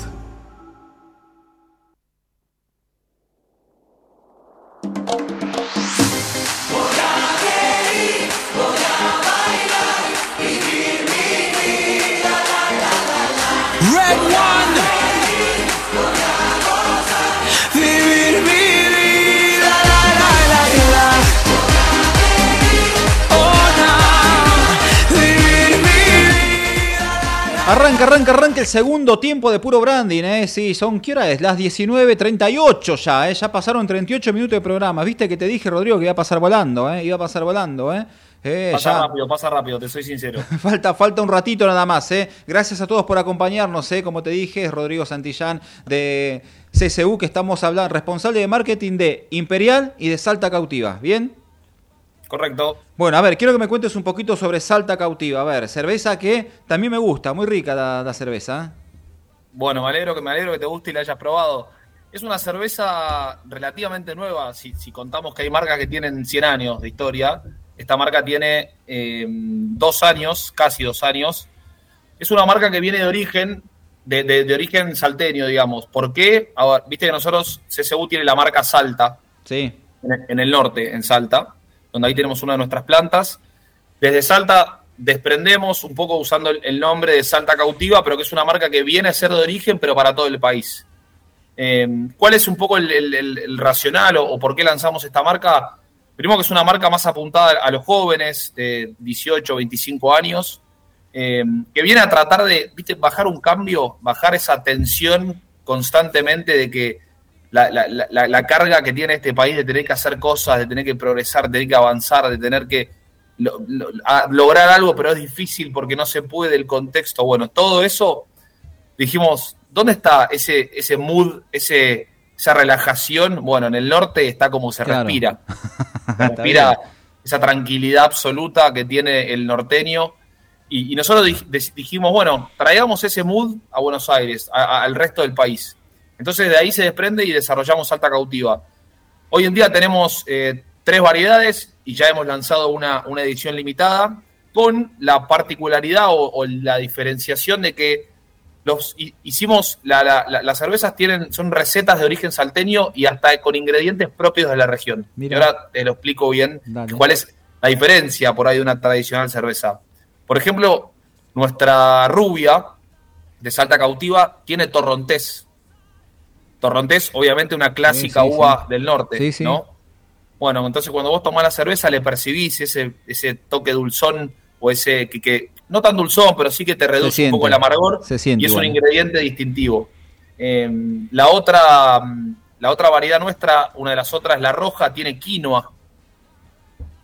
Arranca Arranca, el segundo tiempo de puro branding, ¿eh? Sí, son, ¿qué hora es? Las 19.38 ya, ¿eh? Ya pasaron 38 minutos de programa. Viste que te dije, Rodrigo, que iba a pasar volando, ¿eh? Iba a pasar volando, ¿eh? Eh, Pasa ya- rápido, pasa rápido, te soy sincero. Falta, falta un ratito nada más, ¿eh? Gracias a todos por acompañarnos, ¿eh? Como te dije, es Rodrigo Santillán de CSU, que estamos hablando, responsable de marketing de Imperial y de Salta Cautiva, ¿bien? Correcto. Bueno, a ver, quiero que me cuentes un poquito sobre Salta Cautiva. A ver, cerveza que también me gusta, muy rica la, la cerveza. ¿eh? Bueno, me alegro que me alegro que te guste y la hayas probado. Es una cerveza relativamente nueva, si, si contamos que hay marcas que tienen 100 años de historia. Esta marca tiene eh, dos años, casi dos años. Es una marca que viene de origen, de, de- de origen salteño, digamos. ¿Por qué? Ahora, viste que nosotros, CSU tiene la marca Salta, Sí, en el- en el norte, en Salta, donde ahí tenemos una de nuestras plantas. Desde Salta desprendemos un poco usando el, nombre de Salta Cautiva, pero que es una marca que viene a ser de origen, pero para todo el país. Eh, ¿Cuál es un poco el, racional o, por qué lanzamos esta marca? Primero que es una marca más apuntada a los jóvenes de 18, 25 años, eh, que viene a tratar de ¿viste, bajar un cambio, bajar esa tensión constantemente de que la, la- la- carga que tiene este país de tener que hacer cosas, de tener que progresar, de tener que avanzar, de tener que lo- lo- a- lograr algo, pero es difícil porque no se puede el contexto. Bueno, todo eso, dijimos, ¿dónde está ese, ese mood, ese, esa relajación? Bueno, en el norte está como se Claro. respira. Se respira esa tranquilidad absoluta que tiene el norteño. Y, y nosotros dij- dijimos, bueno, traigamos ese mood a Buenos Aires, a- a- al resto del país. Entonces de ahí se desprende y desarrollamos Alta Cautiva. Hoy en día tenemos eh, tres variedades y ya hemos lanzado una, una edición limitada con la particularidad o, o la diferenciación de que los hi- hicimos, la- la- la- las cervezas tienen, son recetas de origen salteño y hasta con ingredientes propios de la región. Mira. Y ahora te lo explico bien Dale. cuál es la diferencia por ahí de una tradicional cerveza. Por ejemplo, nuestra rubia de Salta Cautiva tiene torrontés. Torrontés, obviamente, una clásica Sí, sí, uva sí. del norte, Sí, sí. ¿no? Bueno, entonces cuando vos tomás la cerveza le percibís ese, ese toque dulzón o ese que, que- no tan dulzón, pero sí que te reduce siente. un poco el amargor Se siente y es un ingrediente distintivo. Eh, la otra la otra variedad nuestra, una de las otras, la roja, tiene quinoa,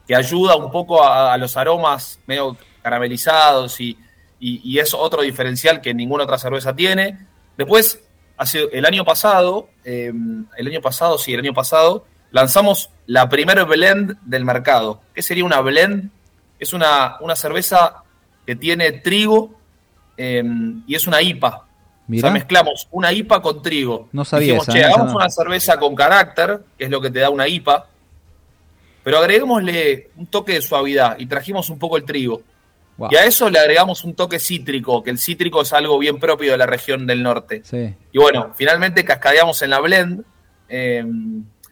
que ayuda un poco a, a los aromas medio caramelizados y, y- y es otro diferencial que ninguna otra cerveza tiene. Después, hace el año pasado, eh, el año pasado, sí, el año pasado, lanzamos la primera blend del mercado. ¿Qué sería una blend? Es una, una cerveza que tiene trigo eh, y es una IPA. O sea, mezclamos una IPA con trigo. No sabía Dijimos, esa, che, hagamos no. una cerveza con carácter, que es lo que te da una IPA, pero agreguémosle un toque de suavidad y trajimos un poco el trigo. Wow. Y a eso le agregamos un toque cítrico, que el cítrico es algo bien propio de la región del norte. Sí. Y bueno, finalmente cascadeamos en la blend eh,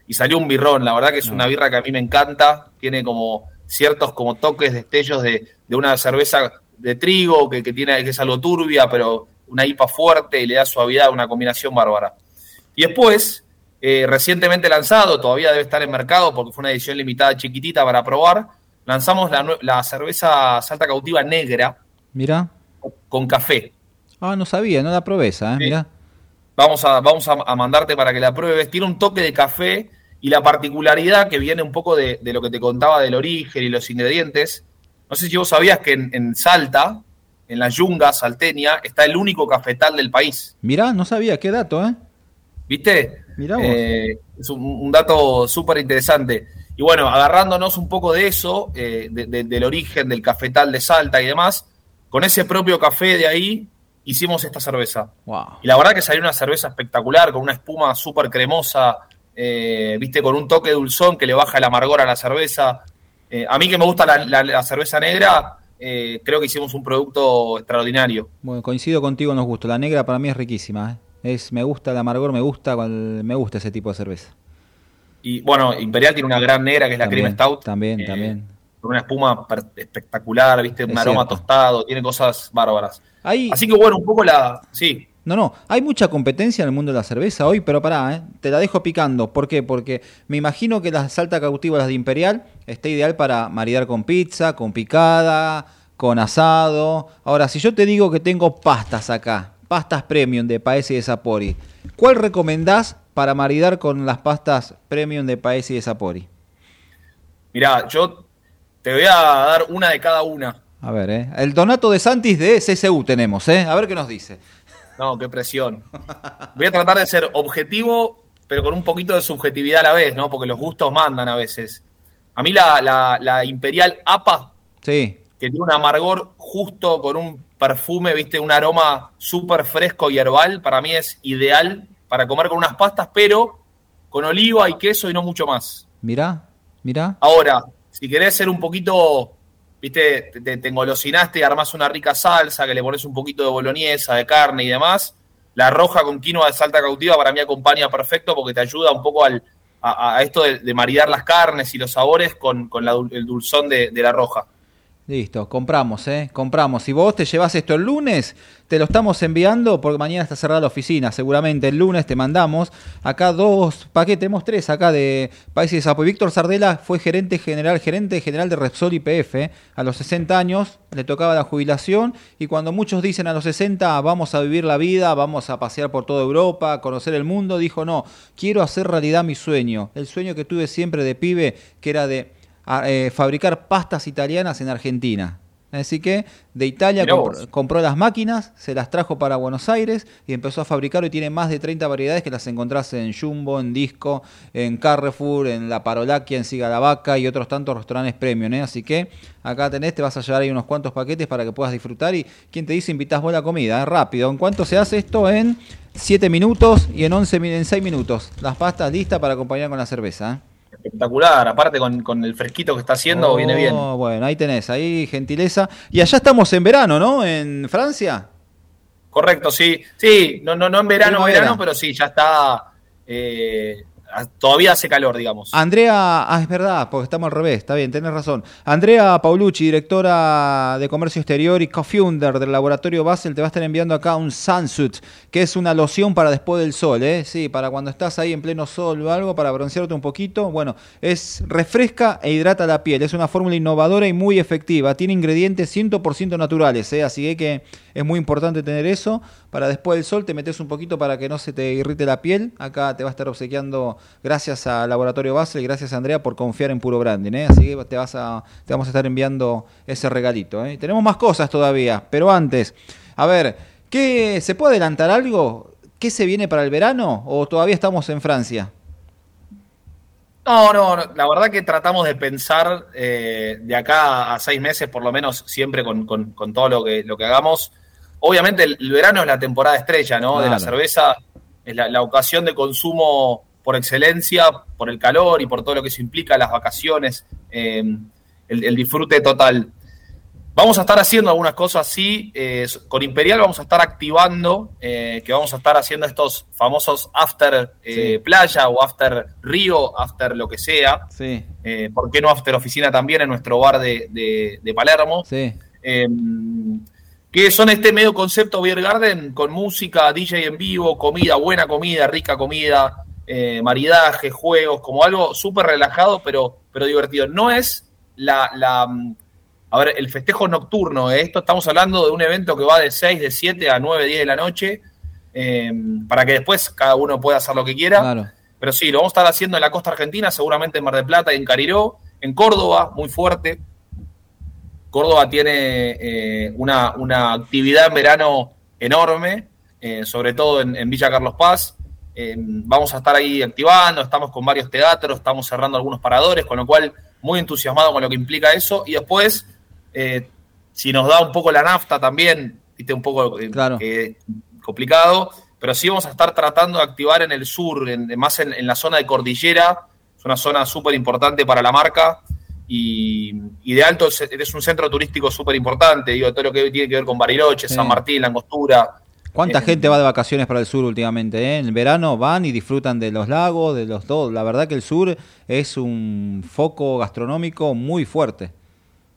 y salió un birrón. La verdad que es una birra que a mí me encanta. Tiene como ciertos como toques, destellos de, de una cerveza de trigo que, que tiene, que es algo turbia, pero una IPA fuerte y le da suavidad, una combinación bárbara. Y después, eh, recientemente lanzado, todavía debe estar en mercado porque fue una edición limitada chiquitita para probar, lanzamos la, la cerveza Salta Cautiva negra Mira. con café. Ah, no sabía, no la probé esa, ¿eh? Sí. Mira. Vamos a, vamos a, a mandarte para que la pruebes. Tiene un toque de café y la particularidad que viene un poco de, de lo que te contaba del origen y los ingredientes. No sé si vos sabías que en, en Salta, en la yunga salteña, está el único cafetal del país. Mira, no sabía, qué dato, ¿eh? ¿Viste? Mirá vos. Eh, es un, un dato súper interesante. Y bueno, agarrándonos un poco de eso, eh, de- de- del origen del cafetal de Salta y demás, con ese propio café de ahí hicimos esta cerveza. Wow. Y la verdad que salió una cerveza espectacular, con una espuma súper cremosa, eh, viste, con un toque dulzón que le baja el amargor a la cerveza. Eh, a mí que me gusta la, la- la cerveza negra, eh, creo que hicimos un producto extraordinario. Bueno, coincido contigo en los gustos. La negra para mí es riquísima. Es, me gusta el amargor, me gusta, me gusta ese tipo de cerveza. Y bueno, Imperial tiene una gran negra que es la También, Cream Stout. También, eh, también. Con una espuma espectacular, viste, un Es aroma cierto. tostado, tiene cosas bárbaras. Ahí, Así que bueno, un poco la. Sí, No, no, hay mucha competencia en el mundo de la cerveza hoy, pero pará, ¿eh? te la dejo picando. ¿Por qué? Porque me imagino que la salta cautiva, las de Imperial, está ideal para maridar con pizza, con picada, con asado. Ahora, si yo te digo que tengo pastas acá, pastas premium de Paesi y de Sapori, ¿cuál recomendás para maridar con las pastas premium de Paesi y de Sapori? Mirá, yo te voy a dar una de cada una. A ver, ¿eh? El Donato de Santis de CCU tenemos, ¿eh? A ver qué nos dice. No, qué presión. Voy a tratar de ser objetivo, pero con un poquito de subjetividad a la vez, ¿no? Porque los gustos mandan a veces. A mí la, la, la Imperial APA, Sí. que tiene un amargor justo con un perfume, viste, un aroma súper fresco y herbal, para mí es ideal para comer con unas pastas, pero con oliva y queso y no mucho más. Mirá, mirá. Ahora, si querés ser un poquito, viste, te, te, te engolosinaste y armás una rica salsa, que le pones un poquito de boloñesa, de carne y demás, la roja con quinoa de salta cautiva para mí acompaña perfecto porque te ayuda un poco al, a, a esto de, de maridar las carnes y los sabores con, con la el dulzón de, de la roja. Listo, compramos, ¿eh? Compramos. Si vos te llevas esto el lunes, te lo estamos enviando porque mañana está cerrada la oficina. Seguramente el lunes te mandamos acá dos paquetes, tenemos tres acá de Países de Sapo. Víctor Sardela fue gerente general, gerente general de Repsol IPF. ¿eh? A los 60 años le tocaba la jubilación y cuando muchos dicen a los 60 vamos a vivir la vida, vamos a pasear por toda Europa, a conocer el mundo, dijo no, quiero hacer realidad mi sueño. El sueño que tuve siempre de pibe, que era de a, eh, fabricar pastas italianas en Argentina. Así que de Italia compró, las máquinas, se las trajo para Buenos Aires y empezó a fabricar. Hoy tiene más de 30 variedades que las encontrás en Jumbo, en Disco, en Carrefour, en La Parolaquia, en Siga la Vaca y otros tantos restaurantes premium. ¿eh? Así que acá tenés, te vas a llevar ahí unos cuantos paquetes para que puedas disfrutar. Y quien te dice, invitás vos la comida, ¿eh? rápido. ¿En cuánto se hace esto? En 7 minutos y en 11 mi- en 6 minutos. Las pastas listas para acompañar con la cerveza. ¿eh? Espectacular, aparte con, con el fresquito que está haciendo, Oh, viene bien. Bueno, ahí tenés, ahí gentileza. Y allá estamos en verano, ¿no? En Francia. Correcto, sí. Sí, no, no, no en verano, Primavera. verano, pero sí, ya está. eh, todavía hace calor, digamos. Andrea, ah, es verdad, porque estamos al revés, está bien, tenés razón. Andrea Paulucci, directora de Comercio Exterior y co-founder del laboratorio Basel, te va a estar enviando acá un Sunsuit, que es una loción para después del sol, ¿eh? Sí, para cuando estás ahí en pleno sol o algo, para broncearte un poquito. Bueno, es refresca e hidrata la piel, es una fórmula innovadora y muy efectiva. Tiene ingredientes 100% naturales, ¿eh? Así que es muy importante tener eso. Para después del sol te metes un poquito para que no se te irrite la piel. Acá te va a estar obsequiando, gracias al Laboratorio Basel y gracias Andrea por confiar en Puro Branding. ¿eh? Así que te, a, vamos a estar enviando ese regalito. ¿eh? Tenemos más cosas todavía, pero antes, a ver, ¿qué, ¿se puede adelantar algo? ¿Qué se viene para el verano o todavía estamos en Francia? No, no, la verdad que tratamos de pensar eh, de acá a seis meses, por lo menos, siempre con, todo lo que hagamos. Obviamente el, el verano es la temporada estrella, ¿no? De la cerveza, es la, la ocasión de consumo por excelencia, por el calor y por todo lo que eso implica, las vacaciones, eh, el, el disfrute total. Vamos a estar haciendo algunas cosas así. eh, con Imperial vamos a estar activando, eh, que vamos a estar haciendo estos famosos after eh, Sí. playa o after río, after lo que sea. Sí, ¿Por qué no after oficina también en nuestro bar de, de- de Palermo? sí. Que son este medio concepto Beer Garden con música, DJ en vivo, comida, buena comida, rica comida, eh, maridaje, juegos, como algo súper relajado, pero, pero divertido. No es la, la, mm, a ver, el festejo nocturno, ¿eh? esto estamos hablando de un evento que va de 6, de 7 a 9, 10 de la noche, eh, para que después cada uno pueda hacer lo que quiera. Claro. Pero sí, lo vamos a estar haciendo en la costa argentina, seguramente en Mar del Plata y en Cariró, en Córdoba, muy fuerte. Córdoba tiene eh, una, una actividad en verano enorme, eh, sobre todo en, en Villa Carlos Paz. Eh, vamos a estar ahí activando, estamos con varios teatros, estamos cerrando algunos paradores, con lo cual muy entusiasmado con lo que implica eso. Y después, eh, si nos da un poco la nafta también, viste, un poco Claro. complicado, pero sí vamos a estar tratando de activar en el sur, en- más en, en la zona de Cordillera, es una zona súper importante para la marca y, y de Alto es, un centro turístico súper importante, digo, todo lo que tiene que ver con Bariloche, Sí. San Martín, La Angostura. ¿Cuánta Eh, gente va de vacaciones para el sur últimamente? eh? En el verano van y disfrutan de los lagos, de los todo. La verdad que el sur es un foco gastronómico muy fuerte.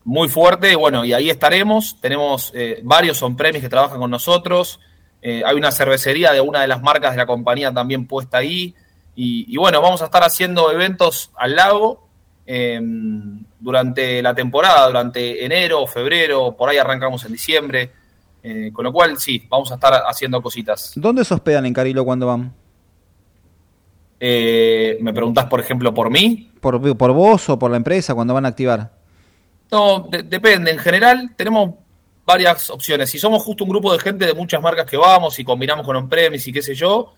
muy fuerte, bueno, y ahí estaremos. Tenemos eh, varios on premise que trabajan con nosotros. Hay una cervecería de una de las marcas de la compañía también puesta ahí. Y, y bueno, vamos a estar haciendo eventos al lago, eh, durante la temporada, durante enero, febrero, por ahí arrancamos en diciembre. Eh, con lo cual, sí, vamos a estar haciendo cositas. ¿Dónde se hospedan en Carilo cuando van? Eh, ¿Me preguntás, por ejemplo, por mí? ¿Por, por vos o por la empresa cuando van a activar? No, de- depende. En general, tenemos varias opciones. Si somos justo un grupo de gente de muchas marcas que vamos y combinamos con on-premise y qué sé yo,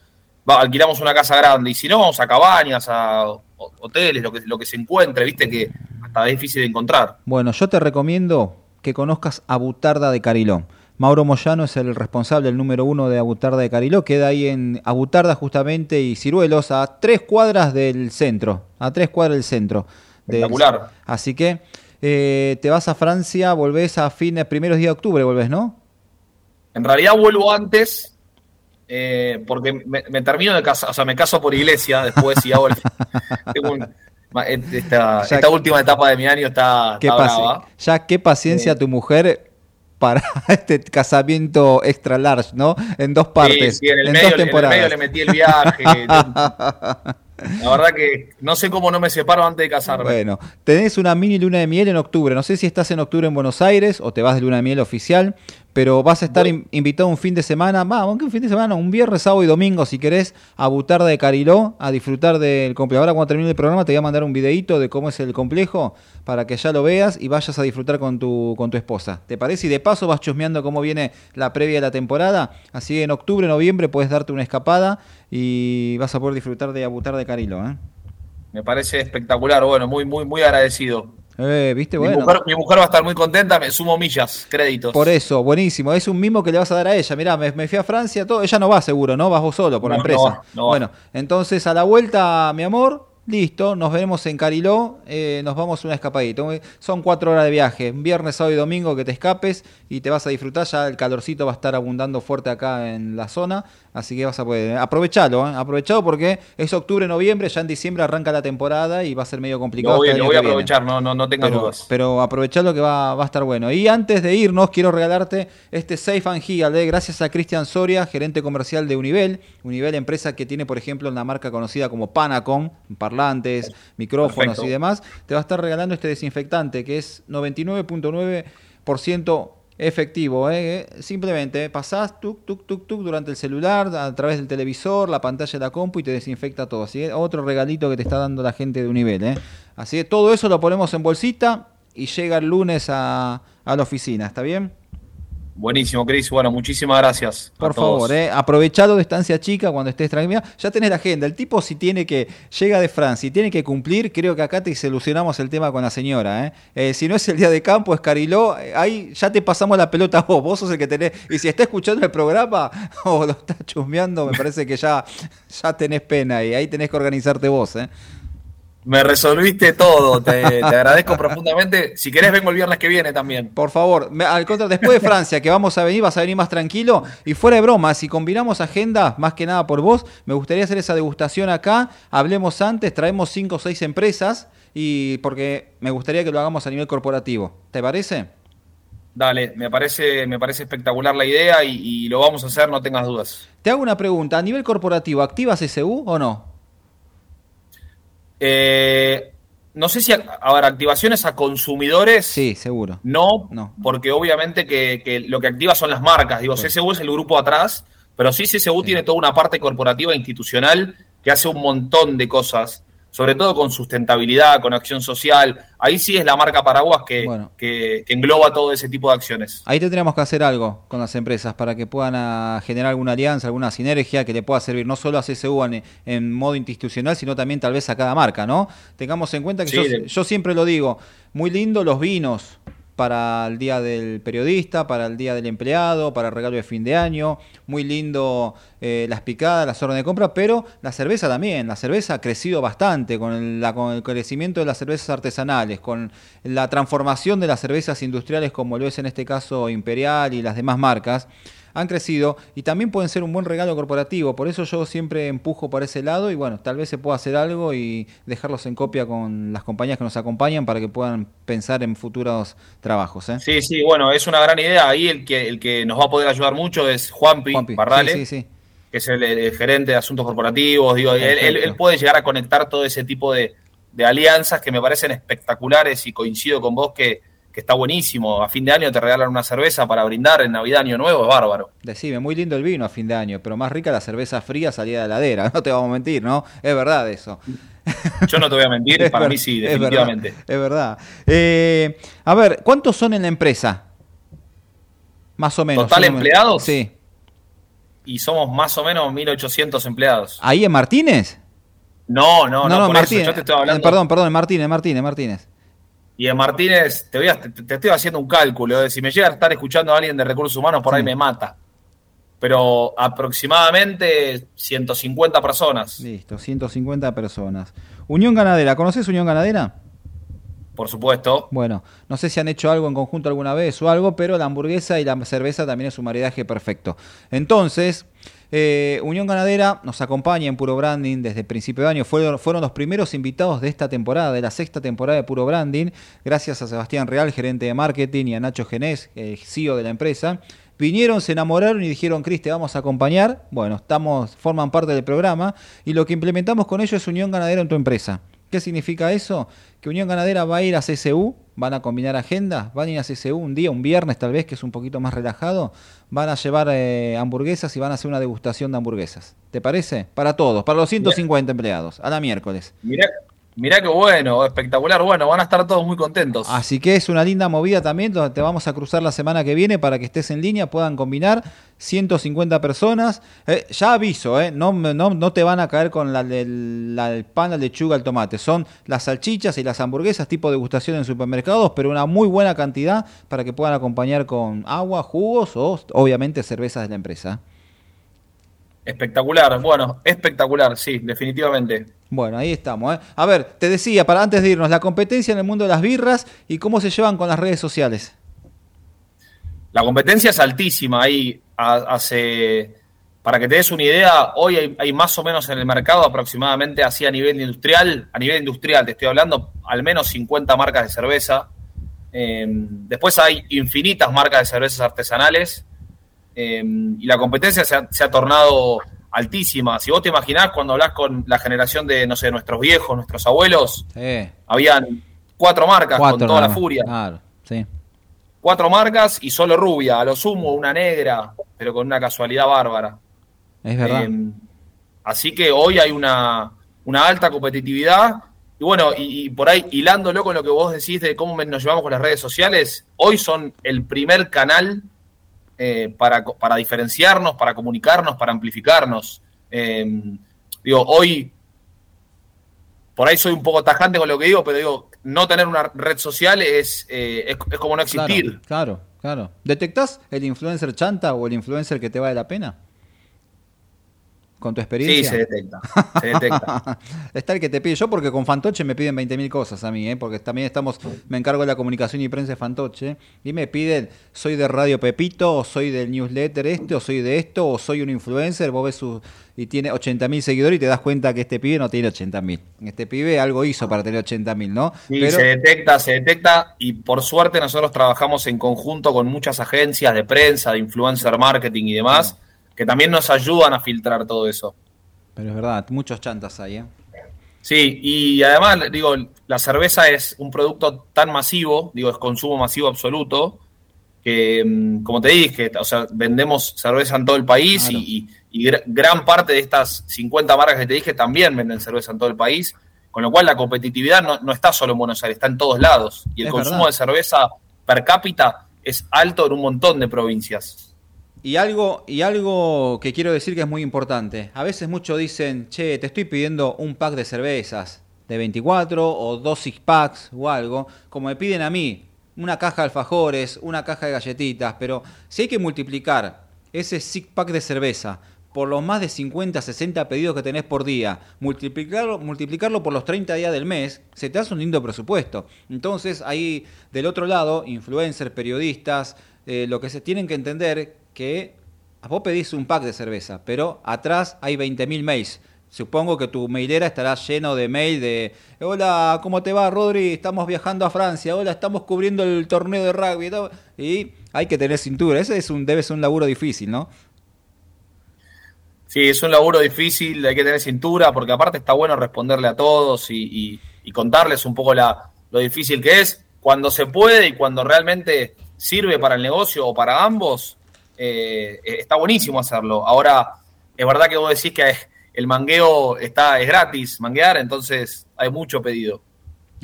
va, alquilamos una casa grande. Y si no, vamos a cabañas, a ho- hoteles, lo que, lo que se encuentre, viste que hasta es difícil de encontrar. Bueno, yo te recomiendo que conozcas a Butarda de Cariló. Mauro Moyano es el responsable, el número uno de Abutarda de Cariló. Queda ahí en Abutarda justamente y Ciruelos, a tres cuadras del centro. A tres cuadras del centro. del- Espectacular. así que eh, te vas a Francia, volvés a fines, primeros días de octubre, volvés, ¿no? En realidad vuelvo antes eh, porque me, me termino de casar, o sea, me caso por iglesia después y hago el... un- esta, Ya- esta última etapa de mi año está, Qué está brava. ya qué paciencia Sí. tu mujer para este casamiento extra large, ¿no? En dos partes, Sí, sí, en el, en medio, dos en el temporadas. medio le metí el viaje. La verdad que no sé cómo no me separo antes de casarme. Bueno, tenés una mini luna de miel en octubre. No sé si estás en octubre en Buenos Aires o te vas de luna de miel oficial, pero vas a estar in- invitado un fin de semana, va, aunque un fin de semana, un viernes, sábado y domingo, si querés, a Butarda de Cariló, a disfrutar del complejo. Ahora cuando termine el programa te voy a mandar un videito de cómo es el complejo para que ya lo veas y vayas a disfrutar con tu, con tu esposa. ¿Te parece? Y de paso vas chusmeando cómo viene la previa de la temporada. Así que en octubre, noviembre puedes darte una escapada y vas a poder disfrutar de Abutar de Cariló. ¿eh? Me parece espectacular. Bueno, muy, muy, muy agradecido. Eh, ¿Viste? Mi, Bueno. mujer, mi mujer va a estar muy contenta. Me sumo millas, créditos. Por eso, buenísimo. Es un mimo que le vas a dar a ella. Mirá, me, me fui a Francia, todo. Ella no va seguro, ¿no? Vas vos solo por la empresa. no no bueno, entonces a la vuelta, mi amor, listo. Nos veremos en Cariló. eh, nos vamos una escapadita. Son cuatro horas de viaje. Viernes, sábado y domingo que te escapes y te vas a disfrutar. Ya el calorcito va a estar abundando fuerte acá en la zona. Así que vas a poder. Aprovechalo, ¿eh? Aprovechalo porque es octubre, noviembre. Ya en diciembre arranca la temporada y va a ser medio complicado. Voy, lo voy a viene. aprovechar, no, no, no tengas Pero, dudas. pero aprovechalo que va, va a estar bueno. Y antes de irnos, quiero regalarte este Safe and Heal, ¿eh? gracias a Cristian Soria, gerente comercial de Univel. Univel, empresa que tiene, por ejemplo, una marca conocida como Panacom, parlantes, micrófonos Perfecto. y demás. Te va a estar regalando este desinfectante que es 99.9% efectivo. ¿eh? Simplemente pasás tuk, tuk, tuk, tuk durante el celular, a través del televisor, la pantalla de la compu y te desinfecta todo. Así que otro regalito que te está dando la gente de Univel. ¿eh? Así que todo eso lo ponemos en bolsita y llega el lunes a, a la oficina. ¿Está bien? Buenísimo, Cris. Bueno, muchísimas gracias. a Por todos. favor, ¿eh? aprovechalo de estancia chica cuando estés tranquila. Ya tenés la agenda. El tipo si tiene que, llega de Francia y tiene que cumplir, creo que acá te solucionamos el tema con la señora. ¿eh? Eh, si no es el día de campo, es Cariló, ahí ya te pasamos la pelota a vos. Vos sos el que tenés. Y si está escuchando el programa o lo está chusmeando, me parece que ya, ya tenés pena y ahí tenés que organizarte vos. ¿eh? Me resolviste todo. Te, te agradezco profundamente. Si querés, vengo el viernes que viene también. Por favor, me- al contrario, después de Francia, que vamos a venir, vas a venir más tranquilo. Y fuera de broma, si combinamos agenda, más que nada por vos, me gustaría hacer esa degustación acá. Hablemos antes, traemos cinco o seis empresas, y porque me gustaría que lo hagamos a nivel corporativo. ¿Te parece? Dale, me parece, me parece espectacular la idea y, y lo vamos a hacer, no tengas dudas. Te hago una pregunta, a nivel corporativo, ¿activas SU o no? Eh, no sé si, a, a ver, activaciones a consumidores. Sí, seguro. No, No. porque obviamente que, que lo que activa son las marcas. Digo, CSU es el grupo atrás, pero sí CSU tiene toda una parte corporativa e institucional que hace un montón de cosas, sobre todo con sustentabilidad, con acción social. Ahí sí es la marca Paraguas que, Bueno. que, que engloba todo ese tipo de acciones. Ahí tendríamos que hacer algo con las empresas para que puedan ah, generar alguna alianza, alguna sinergia que le pueda servir no solo a CSU en, en modo institucional, sino también tal vez a cada marca, ¿no? Tengamos en cuenta que Sí, yo, de- yo siempre lo digo, muy lindo los vinos para el día del periodista, para el día del empleado, para el regalo de fin de año, muy lindo eh, las picadas, las órdenes de compra, pero la cerveza también, la cerveza ha crecido bastante con el, con el crecimiento de las cervezas artesanales, con la transformación de las cervezas industriales como lo es en este caso Imperial y las demás marcas, han crecido y también pueden ser un buen regalo corporativo, por eso yo siempre empujo por ese lado y bueno, tal vez se pueda hacer algo y dejarlos en copia con las compañías que nos acompañan para que puedan pensar en futuros trabajos. ¿eh? Sí, sí, bueno, es una gran idea. Ahí el que, el que nos va a poder ayudar mucho es Juanpi, Juanpi, Barrale. sí, sí, sí. que es el, el gerente de asuntos corporativos, digo, él, él- él puede llegar a conectar todo ese tipo de, de alianzas que me parecen espectaculares y coincido con vos que, que está buenísimo. A fin de año te regalan una cerveza para brindar en Navidad, Año Nuevo, es bárbaro. Decime, muy lindo el vino a fin de año, pero más rica la cerveza fría salida de la heladera, no te vamos a mentir, ¿no? Es verdad eso. Yo no te voy a mentir, Es para mí sí, es definitivamente. verdad, Es verdad. Eh, a ver, ¿cuántos son en la empresa? Más o menos. ¿Total empleados? Sí. Y somos más o menos 1.800 empleados. ¿Ahí en Martínez? No, no, no, por Martínez. eso yo te estoy hablando. Eh, Perdón, perdón, Martínez, Martínez, Martínez. Y en Martínez, te, voy a- te, te estoy haciendo un cálculo. de Si me llega a estar escuchando a alguien de recursos humanos, por ahí me mata. Pero aproximadamente 150 personas, Listo, 150 personas. Unión Ganadera, ¿conoces Unión Ganadera? por supuesto. Bueno, no sé si han hecho algo en conjunto alguna vez o algo, pero la hamburguesa y la cerveza también es un maridaje perfecto. Entonces, eh, Unión Ganadera nos acompaña en Puro Branding desde el principio de año. Fueron, los primeros invitados de esta temporada, de la sexta temporada de Puro Branding, gracias a Sebastián Real, gerente de marketing, y a Nacho Genés, CEO de la empresa. Vinieron, se enamoraron y dijeron, Cris, te vamos a acompañar. Bueno, estamos, forman parte del programa y lo que implementamos con ellos es Unión Ganadera en tu empresa. ¿Qué significa eso? Que Unión Ganadera va a ir a CSU, van a combinar agendas, van a ir a CSU un día, un viernes tal vez, que es un poquito más relajado, van a llevar eh, hamburguesas y van a hacer una degustación de hamburguesas. ¿Te parece? Para todos, para los 150 empleados, a la miércoles. Mirá, mirá qué bueno, espectacular. Bueno, van a estar todos muy contentos. Así que es una linda movida también, donde te vamos a cruzar la semana que viene para que estés en línea, puedan combinar 150 personas. Eh, ya aviso, eh, no, no, no te van a caer con la, del- pan, la lechuga, el tomate. Son las salchichas y las hamburguesas tipo degustación en supermercados, pero una muy buena cantidad para que puedan acompañar con agua, jugos o obviamente cervezas de la empresa. Espectacular, bueno, espectacular, sí, definitivamente. Bueno, ahí estamos. ¿eh? A ver, te decía, para antes de irnos, la competencia en el mundo de las birras y cómo se llevan con las redes sociales. La competencia es altísima. Ahí ha- hace, para que te des una idea, hoy hay, hay más o menos en el mercado aproximadamente así a nivel industrial, a nivel industrial te estoy hablando, al menos 50 marcas de cerveza. Eh, después hay infinitas marcas de cervezas artesanales eh, y la competencia se ha, se ha tornado altísima. Si vos te imaginás cuando hablas con la generación de, no sé, nuestros viejos, nuestros abuelos, habían cuatro marcas cuatro con toda la furia Claro, sí. cuatro marcas y solo rubia, a lo sumo una negra, pero con una casualidad bárbara. Es verdad. Eh, así que hoy hay una, una alta competitividad. Y bueno, y, y por ahí, hilándolo con lo que vos decís de cómo nos llevamos con las redes sociales, hoy son el primer canal eh, para, para diferenciarnos, para comunicarnos, para amplificarnos. Eh, digo, hoy, por ahí soy un poco tajante con lo que digo, pero digo, no tener una red social es, eh, es, es como no existir. Claro, claro, claro. ¿Detectás el influencer chanta o el influencer que te vale la pena? Con tu Sí, experiencia. se detecta. Se detecta. Está el que te pide yo porque con Fantoche me piden 20.000 cosas a mí, ¿eh? porque también estamos, me encargo de la comunicación y prensa de Fantoche y me piden, soy de Radio Pepito o soy del newsletter este o soy de esto o soy un influencer, vos ves su y tiene 80.000 seguidores y te das cuenta que este pibe no tiene 80.000. Este pibe algo hizo para tener 80.000, ¿no? Sí, Pero- se detecta, se detecta y por suerte nosotros trabajamos en conjunto con muchas agencias de prensa, de influencer marketing y demás, que también nos ayudan a filtrar todo eso. pero es verdad, muchos chantas hay, ¿eh? Sí, y además, digo, la cerveza es un producto tan masivo, digo, es consumo masivo absoluto, que, mm, como te dije, o sea, vendemos cerveza en todo el país Claro. y, y- y gra- gran parte de estas 50 marcas que te dije también venden cerveza en todo el país, con lo cual la competitividad no, no está solo en Buenos Aires, está en todos lados. Y el Es consumo verdad. de cerveza per cápita es alto en un montón de provincias. Y algo, y algo que quiero decir que es muy importante. A veces muchos dicen, che, te estoy pidiendo un pack de cervezas de 24 o dos six packs o algo, como me piden a mí, una caja de alfajores, una caja de galletitas, pero si hay que multiplicar ese six pack de cerveza por los más de 50, 60 pedidos que tenés por día, multiplicarlo, multiplicarlo por los 30 días del mes, se te hace un lindo presupuesto. Entonces, ahí del otro lado, influencers, periodistas, eh, lo que se tienen que entender que vos pedís un pack de cerveza, pero atrás hay 20.000 mails. Supongo que tu mailera estará lleno de mail de hola, ¿cómo te va, Rodri? Estamos viajando a Francia, hola, estamos cubriendo el torneo de rugby y hay que tener cintura. Ese es un debe ser un laburo difícil, ¿no? Sí, es un laburo difícil, hay que tener cintura, porque aparte está bueno responderle a todos y, y- y contarles un poco la, lo difícil que es. Cuando se puede y cuando realmente sirve para el negocio o para ambos, eh, está buenísimo hacerlo. Ahora, es verdad que vos decís que el mangueo está, es gratis, manguear, entonces hay mucho pedido.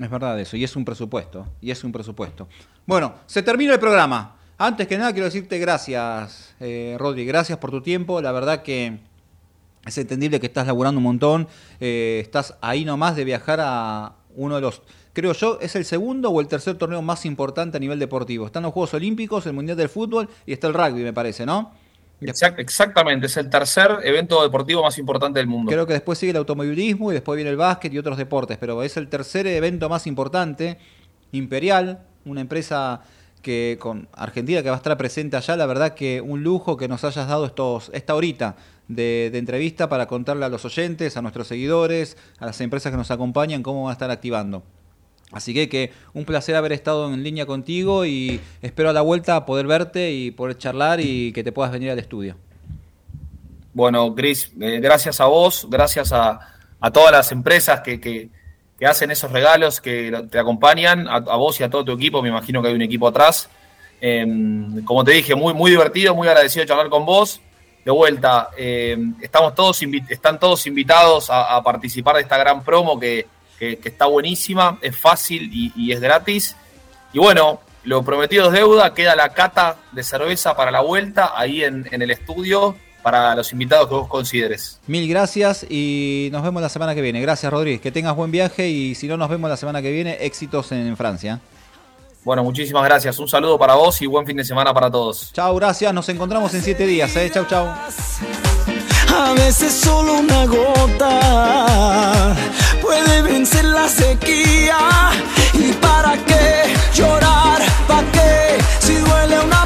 Es verdad eso, y es un presupuesto, y es un presupuesto. Bueno, se termina el programa. Antes que nada quiero decirte gracias, eh, Rodri, gracias por tu tiempo. La verdad que es entendible que estás laburando un montón, eh, estás ahí nomás de viajar a uno de los, creo yo, es el segundo o el tercer torneo más importante a nivel deportivo. Están los Juegos Olímpicos, el Mundial del Fútbol y está el rugby, me parece, ¿no? exactamente, es el tercer evento deportivo más importante del mundo. Creo que después sigue el automovilismo y después viene el básquet y otros deportes, pero es el tercer evento más importante, Imperial, una empresa que con Argentina que va a estar presente allá, la verdad que un lujo que nos hayas dado estos, esta horita de, entrevista para contarle a los oyentes, a nuestros seguidores, a las empresas que nos acompañan, cómo va a estar activando. Así que, que un placer haber estado en línea contigo y espero a la vuelta poder verte y poder charlar y que te puedas venir al estudio. Bueno, Cris, eh, gracias a vos, gracias a, todas las empresas que, hacen esos regalos, que te acompañan, a, vos y a todo tu equipo, me imagino que hay un equipo atrás. Em, como te dije, muy, muy divertido, muy agradecido de charlar con vos de vuelta, eh, estamos todos están todos invitados a, participar de esta gran promo que, está buenísima, es fácil y, es gratis. Y bueno, lo prometido es deuda, queda la cata de cerveza para la vuelta ahí en, el estudio para los invitados que vos consideres. Mil gracias y nos vemos la semana que viene. Gracias Rodríguez, que tengas buen viaje y si no nos vemos la semana que viene, éxitos en Francia. Bueno, muchísimas gracias. Un saludo para vos y buen fin de semana para todos. Chao, gracias. Nos encontramos en siete días. ¿eh? Chau, chau. A veces solo una gota puede vencer la sequía. ¿Y para qué llorar? ¿Para qué? Si duele una